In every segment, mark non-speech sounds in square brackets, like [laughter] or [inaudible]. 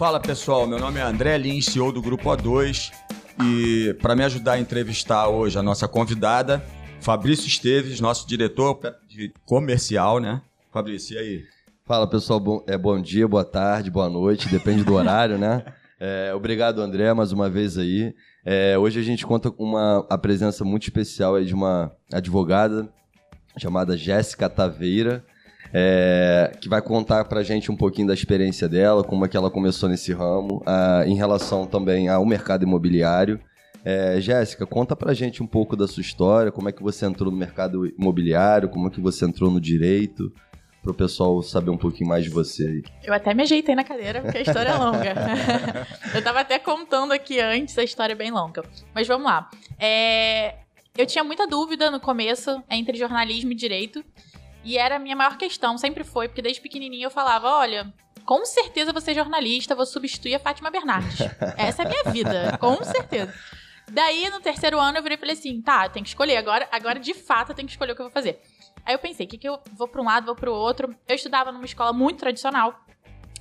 Fala pessoal, meu nome é André Lins, CEO do Grupo O2 e para me ajudar a entrevistar hoje a nossa convidada, Fabrício Esteves, nosso diretor de comercial, né? Fabrício, e aí? Fala pessoal, bom, é, bom dia, boa tarde, boa noite, depende do horário, né? [laughs] É, obrigado André, mais uma vez aí. É, hoje a gente conta com uma, a presença muito especial aí de uma advogada chamada Jéssica Taveira é, que vai contar pra gente um pouquinho da experiência dela, como é que ela começou nesse ramo, a, em relação também ao mercado imobiliário. É, Jéssica, conta pra gente um pouco da sua história, como é que você entrou no mercado imobiliário, como é que você entrou no direito, para o pessoal saber um pouquinho mais de você aí. Eu até me ajeitei na cadeira, porque a história é longa. [laughs] eu tava até contando aqui antes, a história é bem longa. Mas vamos lá. É... Eu tinha muita dúvida no começo entre jornalismo e direito. E era a minha maior questão, sempre foi, porque desde pequenininha eu falava: olha, com certeza você é jornalista, vou substituir a Fátima Bernardes. [laughs] Essa é a minha vida, com certeza. Daí, no terceiro ano, eu virei e falei assim: tá, tem que escolher. Agora, agora de fato, eu tenho que escolher o que eu vou fazer. Aí eu pensei: o que, que eu vou para um lado, vou para o outro. Eu estudava numa escola muito tradicional.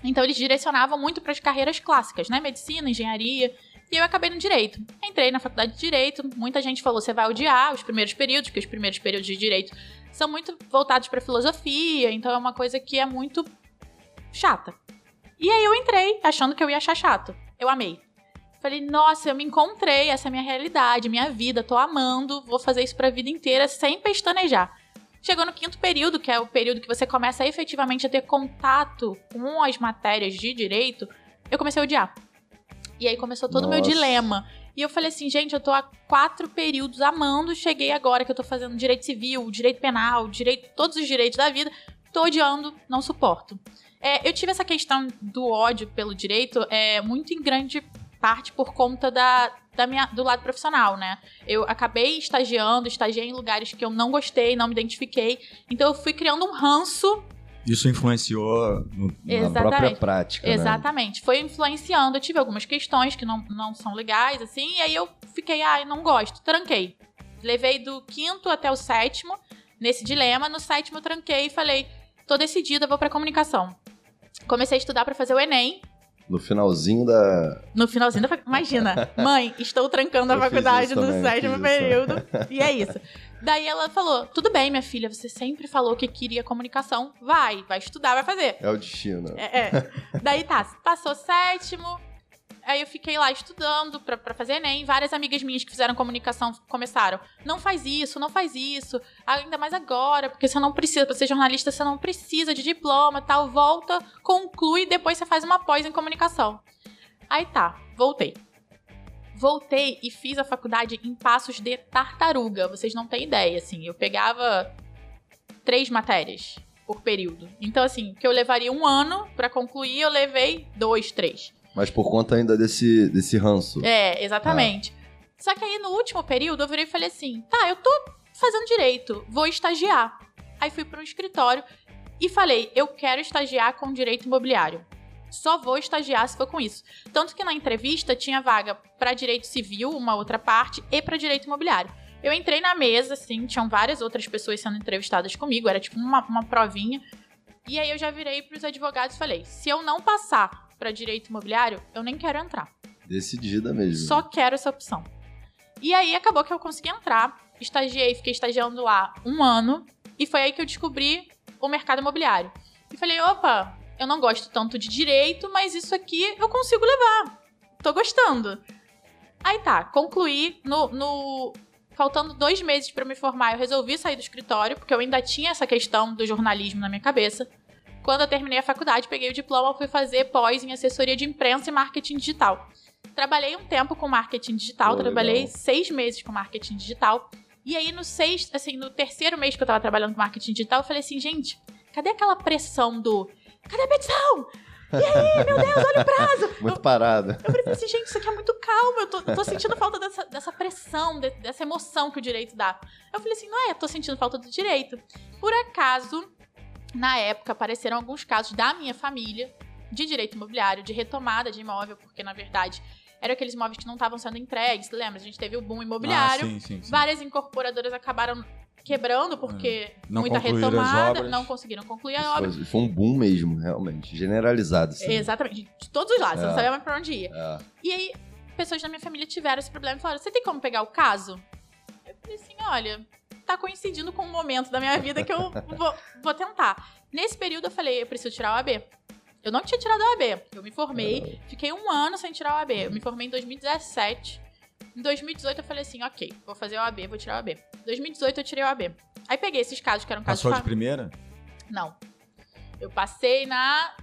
Então, eles direcionavam muito para as carreiras clássicas, né? Medicina, engenharia. E eu acabei no direito. Entrei na faculdade de direito. Muita gente falou: você vai odiar os primeiros períodos, porque os primeiros períodos de direito são muito voltados para filosofia, então é uma coisa que é muito chata. E aí eu entrei achando que eu ia achar chato. Eu amei. Falei, nossa, eu me encontrei, essa é a minha realidade, minha vida, tô amando, vou fazer isso pra vida inteira sem pestanejar. Chegou no quinto período, que é o período que você começa efetivamente a ter contato com as matérias de direito, eu comecei a odiar. E aí começou todo o meu dilema. E eu falei assim, gente, eu tô há quatro períodos amando, cheguei agora que eu tô fazendo direito civil, direito penal, direito, todos os direitos da vida, tô odiando, não suporto. É, eu tive essa questão do ódio pelo direito é, muito em grande parte por conta da, da minha, do lado profissional, né? Eu acabei estagiando, estagiei em lugares que eu não gostei, não me identifiquei. Então eu fui criando um ranço isso influenciou no, na própria prática. Né? Exatamente. Né? Foi influenciando. Eu tive algumas questões que não, não são legais, assim, e aí eu fiquei, ai, ah, não gosto. Tranquei. Levei do quinto até o sétimo nesse dilema. No sétimo eu tranquei e falei, tô decidida, vou pra comunicação. Comecei a estudar para fazer o Enem. No finalzinho da. No finalzinho da. Imagina, [laughs] mãe, estou trancando a eu faculdade do sétimo período. E é isso. [laughs] Daí ela falou: tudo bem, minha filha, você sempre falou que queria comunicação. Vai, vai estudar, vai fazer. É o destino. É. é. [laughs] Daí tá, passou sétimo. Aí eu fiquei lá estudando pra, pra fazer Enem. Várias amigas minhas que fizeram comunicação começaram. Não faz isso, não faz isso. Ainda mais agora, porque você não precisa, pra ser jornalista, você não precisa de diploma tal. Volta, conclui, depois você faz uma pós em comunicação. Aí tá, voltei voltei e fiz a faculdade em passos de tartaruga. Vocês não têm ideia, assim. Eu pegava três matérias por período. Então, assim, que eu levaria um ano para concluir, eu levei dois, três. Mas por conta ainda desse, desse ranço. É, exatamente. Ah. Só que aí no último período eu virei e falei assim: tá, eu tô fazendo direito, vou estagiar. Aí fui para um escritório e falei: eu quero estagiar com direito imobiliário só vou estagiar se for com isso. Tanto que na entrevista tinha vaga para direito civil, uma outra parte, e para direito imobiliário. Eu entrei na mesa, assim, tinham várias outras pessoas sendo entrevistadas comigo, era tipo uma, uma provinha. E aí eu já virei para os advogados e falei: se eu não passar para direito imobiliário, eu nem quero entrar. Decidida mesmo. Só quero essa opção. E aí acabou que eu consegui entrar, estagiei, fiquei estagiando lá um ano, e foi aí que eu descobri o mercado imobiliário. E falei: opa, eu não gosto tanto de direito, mas isso aqui eu consigo levar. Tô gostando. Aí tá, concluí no, no faltando dois meses para me formar, eu resolvi sair do escritório, porque eu ainda tinha essa questão do jornalismo na minha cabeça. Quando eu terminei a faculdade, peguei o diploma, fui fazer pós em assessoria de imprensa e marketing digital. Trabalhei um tempo com marketing digital, oh, trabalhei legal. seis meses com marketing digital. E aí, no sexto, assim, no terceiro mês que eu tava trabalhando com marketing digital, eu falei assim, gente, cadê aquela pressão do cadê a petição? E aí, meu Deus, olha o prazo. [laughs] Muito eu, parada. Eu falei assim, gente, isso aqui é muito calmo. Eu tô, tô sentindo falta dessa, dessa pressão, de, dessa emoção que o direito dá. Eu falei assim, não é, eu tô sentindo falta do direito. Por acaso, na época, apareceram alguns casos da minha família de direito imobiliário, de retomada de imóvel, porque na verdade eram aqueles imóveis que não estavam sendo entregues. Lembra? A gente teve o boom imobiliário. Ah, sim, sim, sim. Várias incorporadoras acabaram quebrando porque Não muita retomada, não conseguiram concluir a obra. Foi, foi um boom mesmo, realmente. Generalizado. Assim. Exatamente, de todos os lados, É. não sabia mais pra onde ia. É. E aí, pessoas da minha família tiveram esse problema e falaram: Você tem como pegar o caso? Eu falei assim: Olha, tá coincidindo com um momento da minha vida que eu [laughs] vou, vou tentar. Nesse período, eu falei: Eu preciso tirar o AB. Eu não tinha tirado o AB. Eu me formei, fiquei um ano sem tirar o AB. Eu me formei em 2017. Em 2018, eu falei assim: Ok, vou fazer o AB, vou tirar o AB. Em 2018, eu tirei o AB. Aí peguei esses casos que eram casos Passou de fa- primeira? não. Eu passei na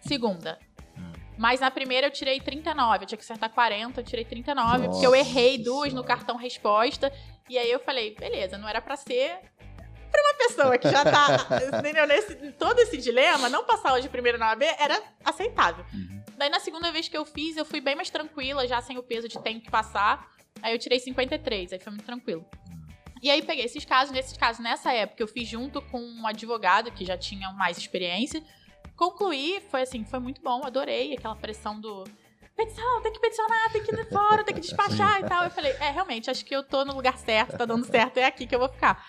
segunda. Hum. Mas na primeira eu tirei 39. Eu tinha que acertar 40, eu tirei 39, porque eu Nossa errei duas no Senhora. cartão resposta. E aí eu falei, beleza, não era pra ser pra uma pessoa que já tá entendeu? Nesse, todo esse dilema, não passar hoje primeiro na OAB era aceitável. Uhum. Daí na segunda vez que eu fiz, eu fui bem mais tranquila, já sem o peso de tenho que passar. Aí eu tirei 53, aí foi muito tranquilo. E aí peguei esses casos, nesses casos, nessa época, eu fiz junto com um advogado que já tinha mais experiência. Concluí, foi assim, foi muito bom, adorei aquela pressão do petição, tem que peticionar, tem que ir fora, tem que [laughs] despachar e tal. Eu falei, é, realmente, acho que eu tô no lugar certo, tá dando certo, é aqui que eu vou ficar.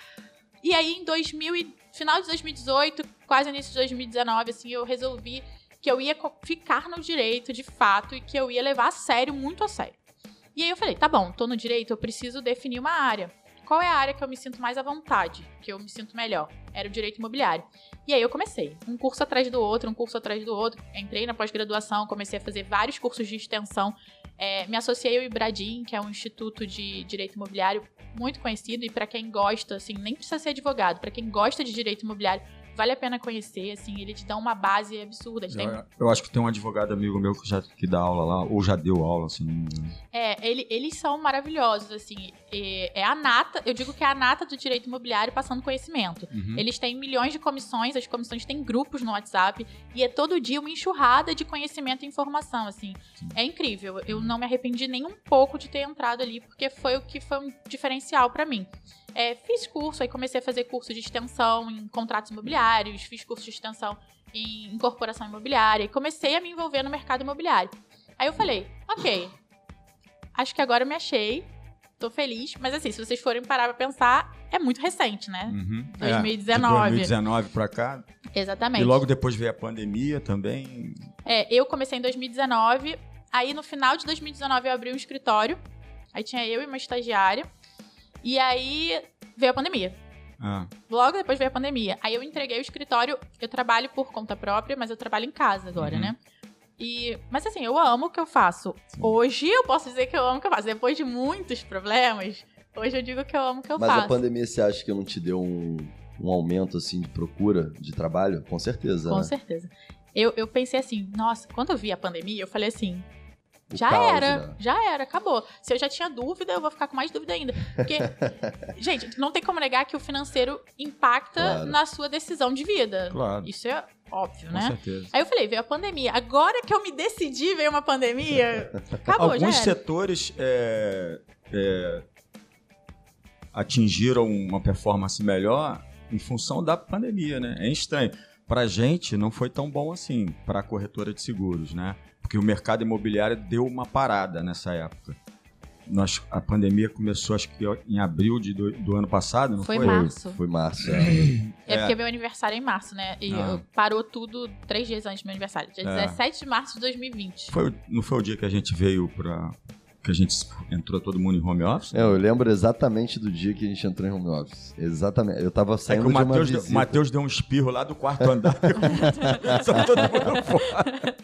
E aí, em 2000 e, final de 2018, quase início de 2019, assim, eu resolvi que eu ia ficar no direito de fato e que eu ia levar a sério, muito a sério. E aí eu falei, tá bom, tô no direito, eu preciso definir uma área. Qual é a área que eu me sinto mais à vontade, que eu me sinto melhor? Era o direito imobiliário. E aí eu comecei, um curso atrás do outro, um curso atrás do outro. Entrei na pós-graduação, comecei a fazer vários cursos de extensão. É, me associei ao Ibradim, que é um instituto de direito imobiliário muito conhecido e para quem gosta, assim, nem precisa ser advogado, para quem gosta de direito imobiliário, vale a pena conhecer, assim, ele te dá uma base absurda. Eles têm Eu, eu acho que tem um advogado amigo meu que já que dá aula lá, ou já deu aula, se engano. É, ele- eles são maravilhosos, assim. É, é a nata, eu digo que é a nata do direito imobiliário passando conhecimento. Uhum. Eles têm milhões de comissões, as comissões têm grupos no WhatsApp e é todo dia uma enxurrada de conhecimento e informação, assim. Sim. É incrível. Eu não me arrependi nem um pouco de ter entrado ali, porque foi o que foi um diferencial pra mim. É, fiz curso, aí comecei a fazer curso de extensão em contratos imobiliários, fiz curso de extensão em incorporação imobiliária e comecei a me envolver no mercado imobiliário. Aí eu falei, ok, acho que agora eu me achei, tô feliz, mas assim, se vocês forem parar pra pensar, é muito recente, né? Uhum. 2019. É, de 2019 pra cá. Exatamente. E logo depois veio a pandemia também. É, eu comecei em 2019, aí no final de 2019 eu abri um escritório, aí tinha eu e uma estagiária, e aí veio a pandemia. Ah, Logo depois veio a pandemia. Aí eu entreguei o escritório, eu trabalho por conta própria, mas eu trabalho em casa agora, Uhum. né? E, mas assim, eu amo o que eu faço. Sim. Hoje eu posso dizer que eu amo o que eu faço. Depois de muitos problemas, hoje eu digo que eu amo o que eu Mas a faço. pandemia, você acha que não te deu um, um aumento assim de procura de trabalho? Com certeza. Com né? certeza. Eu, eu pensei assim, nossa, quando eu vi a pandemia, eu falei assim, já caos, era, né? já era, acabou. Se eu já tinha dúvida, eu vou ficar com mais dúvida ainda. Porque, [laughs] gente, não tem como negar que o financeiro impacta Claro. na sua decisão de vida. claro. Isso é óbvio, Com né? certeza. Aí eu falei, veio a pandemia. Agora que eu me decidi, veio uma pandemia, acabou, já Alguns era. setores é, é, atingiram uma performance melhor em função da pandemia, né? É estranho. Pra gente não foi tão bom assim, pra corretora de seguros, né? Porque o mercado imobiliário deu uma parada nessa época. Nós, a pandemia começou, acho que em abril de, do, do ano passado, não Foi foi? março. Foi março. é. É É. porque meu aniversário é em março, né? E Ah. parou tudo três dias antes do meu aniversário. Dia É. 17 de março de 2020. Foi, não foi o dia que a gente veio pra. Que a gente entrou todo mundo em home office? É, eu lembro exatamente do dia que a gente entrou em home office. Exatamente. Eu tava É que saindo o de uma Matheus deu, visita. o Matheus deu um espirro lá do quarto andar. [laughs] Só todo mundo fora.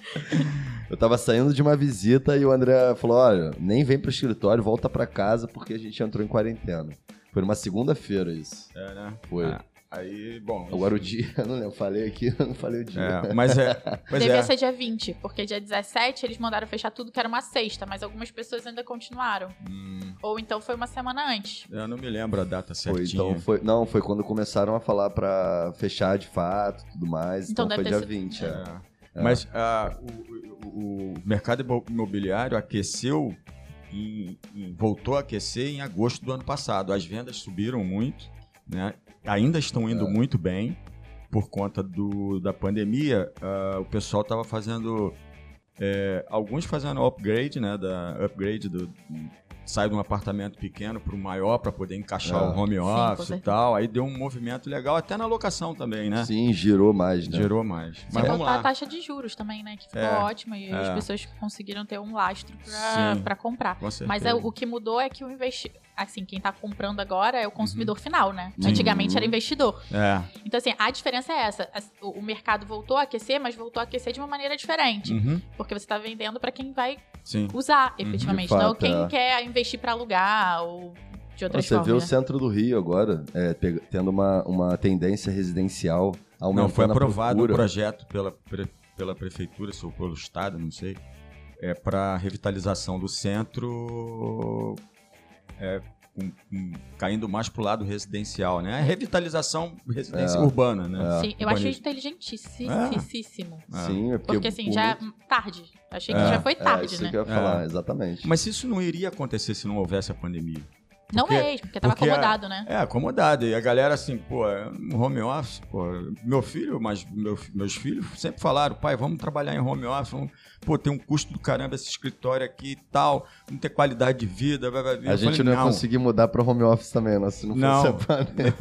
Eu tava saindo de uma visita e o André falou: olha, nem vem pro escritório, volta pra casa porque a gente entrou em quarentena. Foi numa segunda-feira isso. É, né? Foi. Ah, aí, bom. Agora o dia, [laughs] eu não lembro, falei aqui, eu [laughs] não falei o dia. É, mas é. [laughs] Pois Devia é. ser dia 20, porque dia 17 eles mandaram fechar tudo que era uma sexta, mas algumas pessoas ainda continuaram. Hum, Ou então foi uma semana antes. eu não me lembro a data Foi, certinha. então foi, não, foi quando começaram a falar pra fechar de fato, tudo mais. Então Então, deve foi ter dia sido- 20, é. É. Mas ah, o, o- o mercado imo- imobiliário aqueceu, em- em- voltou a aquecer em agosto do ano passado. As vendas subiram muito, né? ainda estão indo É. muito bem por conta do, da pandemia. ah, o pessoal estava fazendo, é, alguns fazendo upgrade, né? Da, upgrade do, sai de um apartamento pequeno para o maior para poder encaixar É. o home Sim, office e certeza. tal. Aí deu um movimento legal até na locação também, né? Sim, girou mais, né? Gerou mais. Sem Mas vamos contar a lá. taxa de juros também, né? Que ficou É, ótima e as é. pessoas conseguiram ter um lastro Sim. para comprar. Mas é, o que mudou é que o investi... assim, quem tá comprando agora é o consumidor final, né? Sim. Antigamente era investidor. É. Então, assim, a diferença é essa. O o mercado voltou a aquecer, mas voltou a aquecer de uma maneira diferente. Uhum. Porque você tá vendendo para quem vai Sim. usar, efetivamente. De não fato, quem é. quer investir para alugar ou de outras Você vê o formas. né? centro do Rio agora é, tendo uma, uma tendência residencial aumentando Não, foi aprovado um procura. projeto pela, pre- pela prefeitura, ou pelo estado, não sei, é, para revitalização do centro, é, com- com- caindo mais para o lado residencial, né? A revitalização residência É. urbana, né? Sim, eu achei inteligentíssimo. É. Sim, é porque, Porque, assim, o- já é tarde. Achei que É, já foi é, tarde, isso né? que eu ia falar, exatamente. Mas isso não iria acontecer se não houvesse a pandemia. Não porque- mesmo, porque tava porque a- acomodado, né? É, acomodado. E a galera assim, pô, no home office, pô, meu filho, mas meu- meus filhos sempre falaram, pai, vamos trabalhar em home office, vamos, pô, tem um custo do caramba esse escritório aqui e tal, não ter qualidade de vida, vai, vai, vai. A Eu gente falei, não ia conseguir mudar para home office também, não, se não, Não. fosse a pandemia.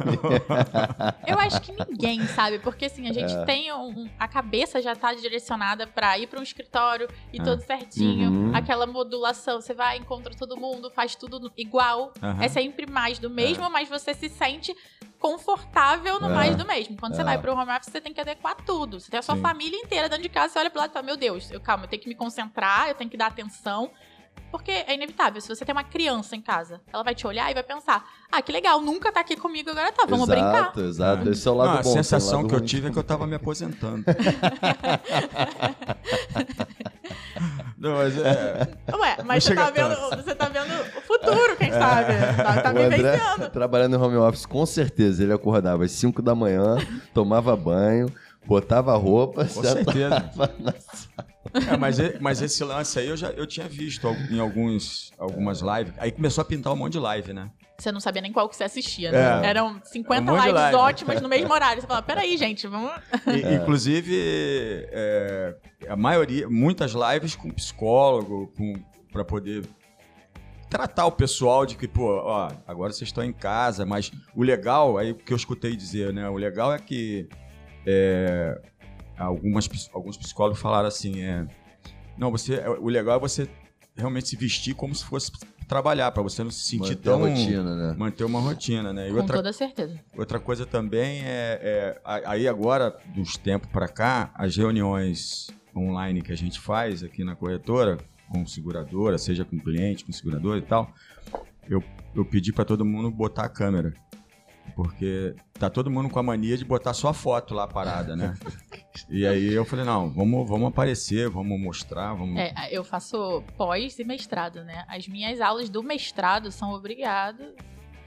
Eu acho que ninguém sabe, porque assim, a É. gente tem um, a cabeça já tá direcionada pra ir pra um escritório e É. tudo certinho, Uhum. aquela modulação, você vai, encontra todo mundo, faz tudo igual, Aham. É sempre mais do mesmo, mas você se sente confortável no É. mais do mesmo. Quando você É. vai pro home office, você tem que adequar tudo. Você tem a sua Sim. família inteira dentro de casa, você olha pro lado e fala, meu Deus, eu, calma, eu tenho que me concentrar, eu tenho que dar atenção. Porque é inevitável. Se você tem uma criança em casa, ela vai te olhar e vai pensar: ah, que legal, nunca tá aqui comigo, agora tá, vamos brincar. exato, exato. Esse é o lado Não, bom. a sensação lado que eu tive é que eu tava me aposentando. [laughs] não, mas é, Ué, mas você tá, vendo, você tá vendo o futuro, quem sabe? Tá, tá O André vivenciando. trabalhando em home office, com certeza, ele acordava às 5 da manhã, tomava banho, botava roupa, com certeza. na É, mas, mas esse lance aí eu já eu tinha visto em alguns, algumas lives. Aí começou a pintar um monte de live, né? Você não sabia nem qual que você assistia, né? É. Eram 50 Um lives live. ótimas no mesmo horário. Você fala, peraí, gente, vamos. E- Inclusive, é, a maioria, muitas lives com psicólogo, com, pra poder tratar o pessoal de que, pô, ó, agora vocês estão em casa, mas o legal, aí o que eu escutei dizer, né? O legal é que é, algumas, alguns psicólogos falaram assim, é, não, você, o legal é você realmente se vestir como se fosse trabalhar, pra você não se sentir manter tão... a rotina, né? Manter uma rotina, né? E Com outra toda certeza. Outra coisa também é, é, aí agora, dos tempos para cá, as reuniões online que a gente faz aqui na corretora, com seguradora, seja com cliente, com seguradora e tal, eu, eu pedi para todo mundo botar a câmera. Porque tá todo mundo com a mania de botar só foto lá parada, né? e aí eu falei, não, vamos, vamos aparecer, vamos mostrar, vamos... É, eu faço pós e mestrado, né? As minhas aulas do mestrado são obrigadas.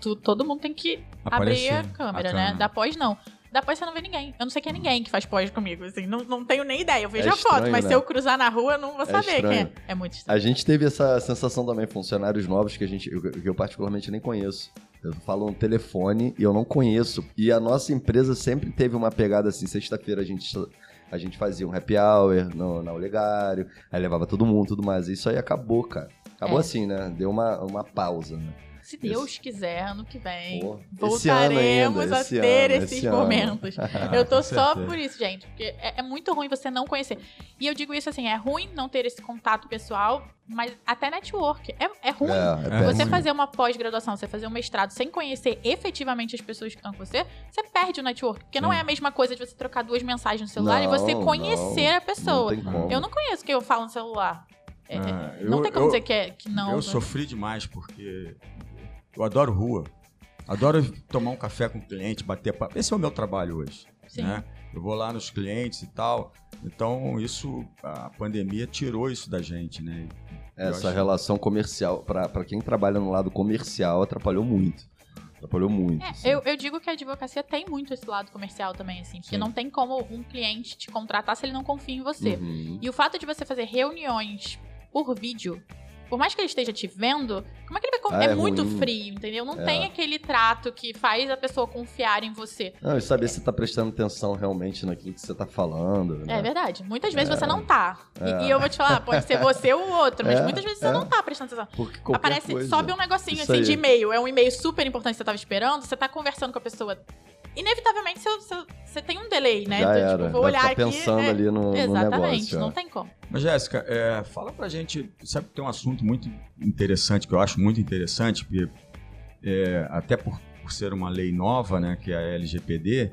Tu- todo mundo tem que Aparecer abrir a câmera, a né? câmera. Da pós, não. Da pós você não vê ninguém. Eu não sei quem é ninguém que faz pós comigo, assim. Não, não tenho nem ideia. Eu vejo É a foto, mas né? se eu cruzar na rua, eu não vou saber quem é. É muito estranho. A gente teve essa sensação também, funcionários novos que a gente, eu, que eu particularmente nem conheço. Eu falo um telefone e eu não conheço. E a nossa empresa sempre teve uma pegada assim, sexta-feira a gente a gente fazia um happy hour no, na Olegário, aí levava todo mundo, tudo mais. Isso aí acabou, cara. Acabou É. assim, né? Deu uma, uma pausa, né? Se Deus quiser, ano que vem, Pô, voltaremos ainda, a esse ter ano, esses esse momentos. [laughs] Eu tô só por isso, gente. Porque é, é muito ruim você não conhecer. E eu digo isso assim: é ruim não ter esse contato pessoal, mas até network. É, é ruim. É, é. Você péssimo. fazer uma pós-graduação, você fazer um mestrado sem conhecer efetivamente as pessoas que estão com você, você perde o network. Porque não Sim. é a mesma coisa de você trocar duas mensagens no celular e Não, você conhecer não, a pessoa. Não eu não conheço quem eu falo no celular. É, Ah, não eu- tem como eu- dizer que, é, que não. Eu sofri demais porque eu adoro rua. Adoro tomar um café com o cliente, bater papo. Esse é o meu trabalho hoje. Sim. né? Eu vou lá nos clientes e tal. Então, isso, a pandemia tirou isso da gente, né? Eu Essa acho- relação comercial, pra pra quem trabalha no lado comercial, atrapalhou muito. Atrapalhou muito. É, assim. eu, eu digo que a advocacia tem muito esse lado comercial também, assim. Porque Sim. não tem como um cliente te contratar se ele não confia em você. Uhum. E o fato de você fazer reuniões por vídeo por mais que ele esteja te vendo, como é que ele vai. Ah, é, é muito ruim. frio, entendeu? Não É. tem aquele trato que faz a pessoa confiar em você. Não, e saber se tá prestando atenção realmente naquilo que você tá falando. É né? verdade. Muitas vezes você não tá. E- É. E, eu vou te falar, pode ser você ou o outro, mas [laughs] É, muitas vezes você é. não tá prestando atenção. Porque qualquer Aparece, coisa. sobe um negocinho Isso assim aí. de e-mail. É um e-mail super importante que você tava esperando, você tá conversando com a pessoa. Inevitavelmente você, tem um delay, né? Já Então, era. tipo, vou Vai olhar ficar aqui. pensando é, ali no, no Exatamente, negócio. não tem como. Mas, Jéssica, é, fala pra gente. Sabe que tem um assunto muito interessante, que eu acho muito interessante, porque é, até por, por ser uma lei nova, né, que é a LGPD,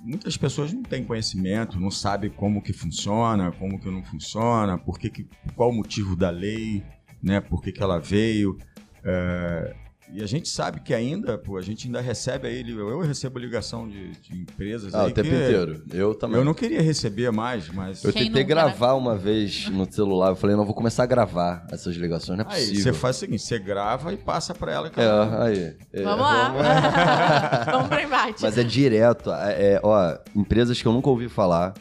muitas pessoas não têm conhecimento, não sabem como que funciona, como que não funciona, por que que, qual o motivo da lei, né, por que, que ela veio. É, e a gente sabe que ainda, pô, a gente ainda recebe aí, eu recebo ligação de, de empresas Ah, aí o tempo que inteiro. Eu também. eu não queria receber mais, mas... Eu Quem tentei né? gravar uma vez no celular. Eu falei, não, vou começar a gravar essas ligações. Não é Aí possível. você faz o seguinte, você grava e passa pra ela. que É, ela- aí. É, Vamos lá. vamos- [laughs] Vamos pro embate. Mas é direto. É, é, ó, empresas que eu nunca ouvi falar.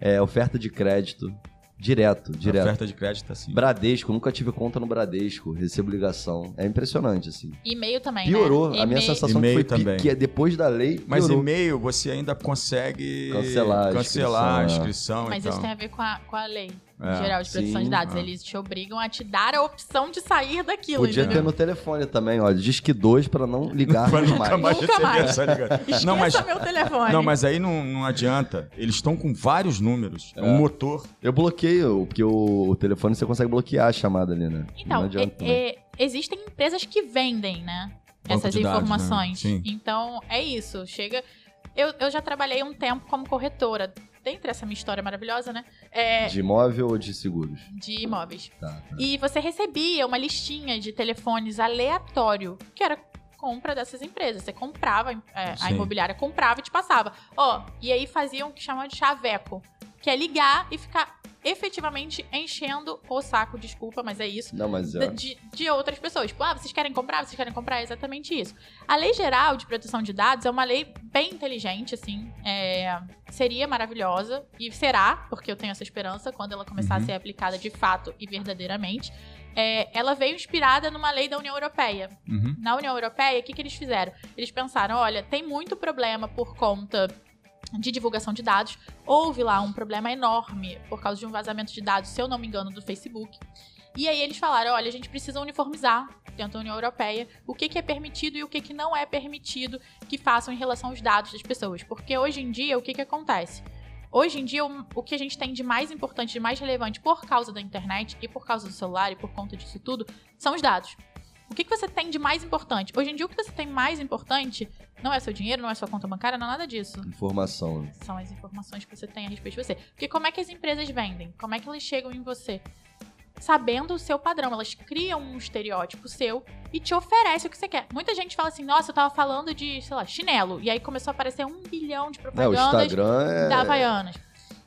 É, oferta de crédito. Direto, direto. Oferta de crédito assim. Bradesco, nunca tive conta no Bradesco, recebo ligação. É impressionante, assim. E-mail também, Piorou. né? A minha sensação foi também. que é depois da lei. Mas piorou. e-mail você ainda consegue Cancelar a cancelar a inscrição, inscrição. Mas isso tem a ver com a, com a lei É, geral de proteção sim, de dados. é. Eles te obrigam a te dar a opção de sair daquilo, Podia ter entendeu? no telefone também, olha. Diz que dois pra não ligar [laughs] Pra mais. nunca mais Nunca mais. ligação. [laughs] Esqueça Não, mas, meu telefone. não, mas aí não, não adianta. Eles estão com vários números. É. É. um motor. Eu bloqueio, porque o, o telefone você consegue bloquear a chamada ali, né? Então, não adianta. é- também. é- existem empresas que vendem, né? Banco essas de dados, informações. né? Então, é isso. Chega. Eu, eu já trabalhei um tempo como corretora. Dentre essa minha história maravilhosa, né? É, De imóvel ou de seguros? de imóveis. Tá, tá. E você recebia uma listinha de telefones aleatório, que era compra dessas empresas. Você comprava, é, a imobiliária comprava e te passava. Ó, e aí faziam o que chamam de chaveco, que é ligar e ficar efetivamente enchendo o saco, desculpa, mas é isso. Não, mas de- é. De, de outras pessoas. Tipo, ah, vocês querem comprar? Vocês querem comprar? É exatamente isso. A Lei Geral de Proteção de Dados é uma lei bem inteligente, assim. é, seria maravilhosa. E será, porque eu tenho essa esperança, quando ela começar a Uhum. ser aplicada de fato e verdadeiramente. É, ela veio inspirada numa lei da União Europeia. Uhum. Na União Europeia, o que, que eles fizeram? Eles pensaram: olha, tem muito problema por conta de divulgação de dados. Houve lá um problema enorme por causa de um vazamento de dados, se eu não me engano, do Facebook. E aí eles falaram: olha, a gente precisa uniformizar dentro da União Europeia o que, que é permitido e o que, que não é permitido que façam em relação aos dados das pessoas. Porque hoje em dia, o que, que acontece? Hoje em dia, o, que a gente tem de mais importante, de mais relevante por causa da internet e por causa do celular e por conta disso tudo, são os dados. O que, que você tem de mais importante? Hoje em dia, o que você tem mais importante não é seu dinheiro, não é sua conta bancária, não é nada disso. Informação. né? São as informações que você tem a respeito de você. Porque como é que as empresas vendem? Como é que elas chegam em você? Sabendo o seu padrão. Elas criam um estereótipo seu e te oferecem o que você quer. Muita gente fala assim, nossa, eu tava falando de, sei lá, chinelo. E aí começou a aparecer um bilhão de É, o propagandas Instagram é. da Havaianas.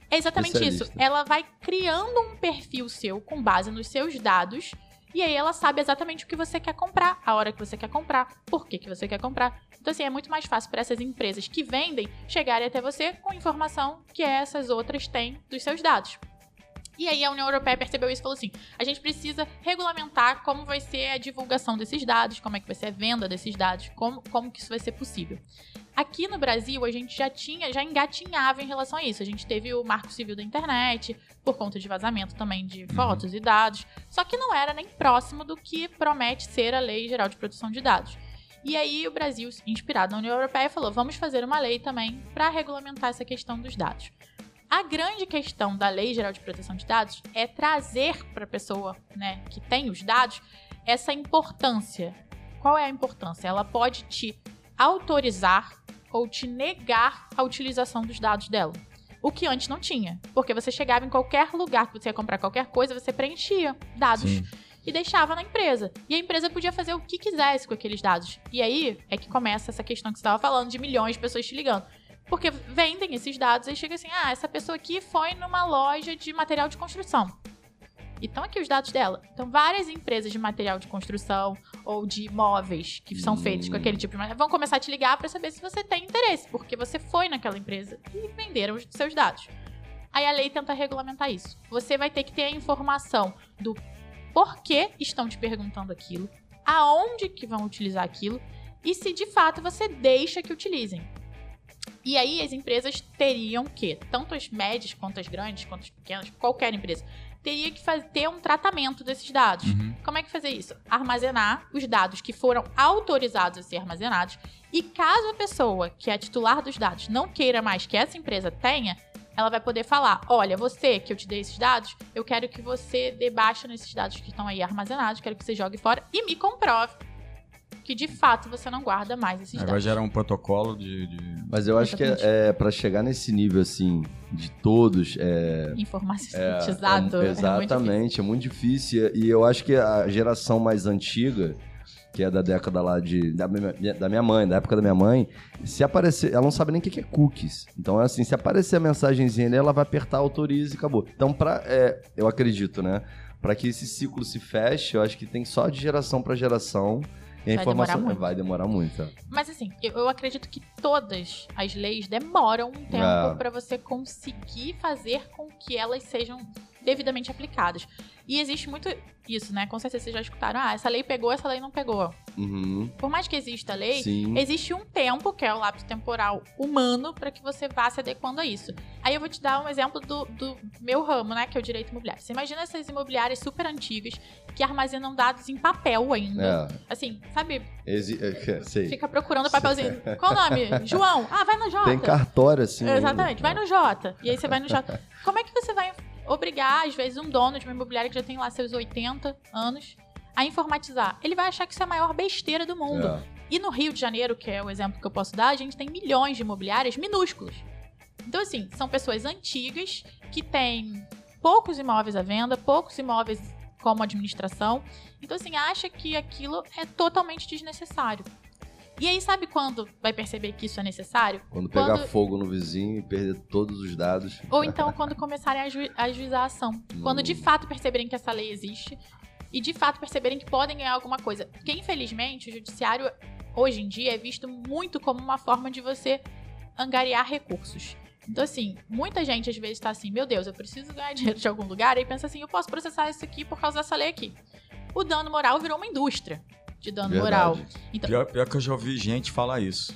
É exatamente isso. Ela vai criando um perfil seu com base nos seus dados. E aí ela sabe exatamente o que você quer comprar, a hora que você quer comprar, por que, que você quer comprar. Então, assim, é muito mais fácil para essas empresas que vendem chegarem até você com informação que essas outras têm dos seus dados. E aí a União Europeia percebeu isso e falou assim: a gente precisa regulamentar como vai ser a divulgação desses dados, como é que vai ser a venda desses dados, como, como que isso vai ser possível. Aqui no Brasil, a gente já tinha, já engatinhava em relação a isso. A gente teve o Marco Civil da Internet, por conta de vazamento também de fotos e dados. Só que não era nem próximo do que promete ser a Lei Geral de Proteção de Dados. E aí o Brasil, inspirado na União Europeia, falou: vamos fazer uma lei também para regulamentar essa questão dos dados. A grande questão da Lei Geral de Proteção de Dados é trazer para a pessoa né, que tem os dados essa importância. Qual é a importância? Ela pode te autorizar ou te negar a utilização dos dados dela. O que antes não tinha. Porque você chegava em qualquer lugar que você ia comprar qualquer coisa, você preenchia dados Sim. e deixava na empresa. E a empresa podia fazer o que quisesse com aqueles dados. E aí é que começa essa questão que você estava falando de milhões de pessoas te ligando. Porque vendem esses dados e chega assim: ah, essa pessoa aqui foi numa loja de material de construção. E estão aqui os dados dela. Então, várias empresas de material de construção ou de imóveis que são feitos com aquele tipo de material vão começar a te ligar para saber se você tem interesse, porque você foi naquela empresa e venderam os seus dados. Aí a lei tenta regulamentar isso. Você vai ter que ter a informação do por que estão te perguntando aquilo, aonde que vão utilizar aquilo e se de fato você deixa que utilizem. E aí as empresas teriam que, tanto as médias quanto as grandes, quanto as pequenas, qualquer empresa, teria que fazer, ter um tratamento desses dados. Uhum. Como é que fazer isso? Armazenar os dados que foram autorizados a ser armazenados e caso a pessoa que é titular dos dados não queira mais que essa empresa tenha, ela vai poder falar: olha, você que eu te dei esses dados, eu quero que você dê baixa nesses dados que estão aí armazenados, quero que você jogue fora e me comprove que de fato você não guarda mais esses Agora dados. gera um protocolo de. de- Mas eu acho que é, é para chegar nesse nível assim de todos é, Informatizado. é- é muito difícil. exatamente, é muito difícil. E eu acho que a geração mais antiga, que é da década lá de. Da minha, da minha mãe, da época da minha mãe, se aparecer. Ela não sabe nem o que é cookies. Então, assim, se aparecer a mensagenzinha ali, ela vai apertar autorize e acabou. Então, pra, é, eu acredito, né? Pra que esse ciclo se feche, eu acho que tem só de geração pra geração. E a Vai informação demorar muito. vai demorar muito. é. Mas assim, eu, eu acredito que todas as leis demoram um tempo É. para você conseguir fazer com que elas sejam devidamente aplicadas. E existe muito isso, né? Com certeza vocês já escutaram, ah, essa lei pegou, essa lei não pegou. Uhum. Por mais que exista a lei, Sim. existe um tempo, que é o lapso temporal humano, para que você vá se adequando a isso. Aí eu vou te dar um exemplo do, do meu ramo, né? Que é o direito imobiliário. Você imagina essas imobiliárias super antigas que armazenam dados em papel ainda. É. Assim, sabe? Exi- é, [laughs] sei. Fica procurando papelzinho. Qual o nome? [laughs] João. Ah, vai no Jota. Tem cartório, assim. Exatamente, vai ainda. no Jota. E aí você vai no Jota. Como é que você vai obrigar, às vezes, um dono de uma imobiliária que já tem lá seus 80 anos a informatizar? Ele vai achar que isso é a maior besteira do mundo. É. E no Rio de Janeiro, que é o exemplo que eu posso dar, a gente tem milhões de imobiliárias minúsculas. Então, assim, são pessoas antigas que têm poucos imóveis à venda, poucos imóveis como administração. Então, assim, acha que aquilo é totalmente desnecessário. E aí, sabe quando vai perceber que isso é necessário? Quando pegar Quando- fogo no vizinho e perder todos os dados. Ou então quando começarem a, ju a ajuizar a ação. Quando de fato perceberem que essa lei existe e de fato perceberem que podem ganhar alguma coisa. Porque, infelizmente, o judiciário, hoje em dia, é visto muito como uma forma de você angariar recursos. Então, assim, muita gente às vezes tá assim, meu Deus, eu preciso ganhar dinheiro de algum lugar, aí pensa assim, eu posso processar isso aqui por causa dessa lei aqui. O dano moral virou uma indústria de dano moral. Verdade. Então, Pior, pior que eu já ouvi gente falar isso.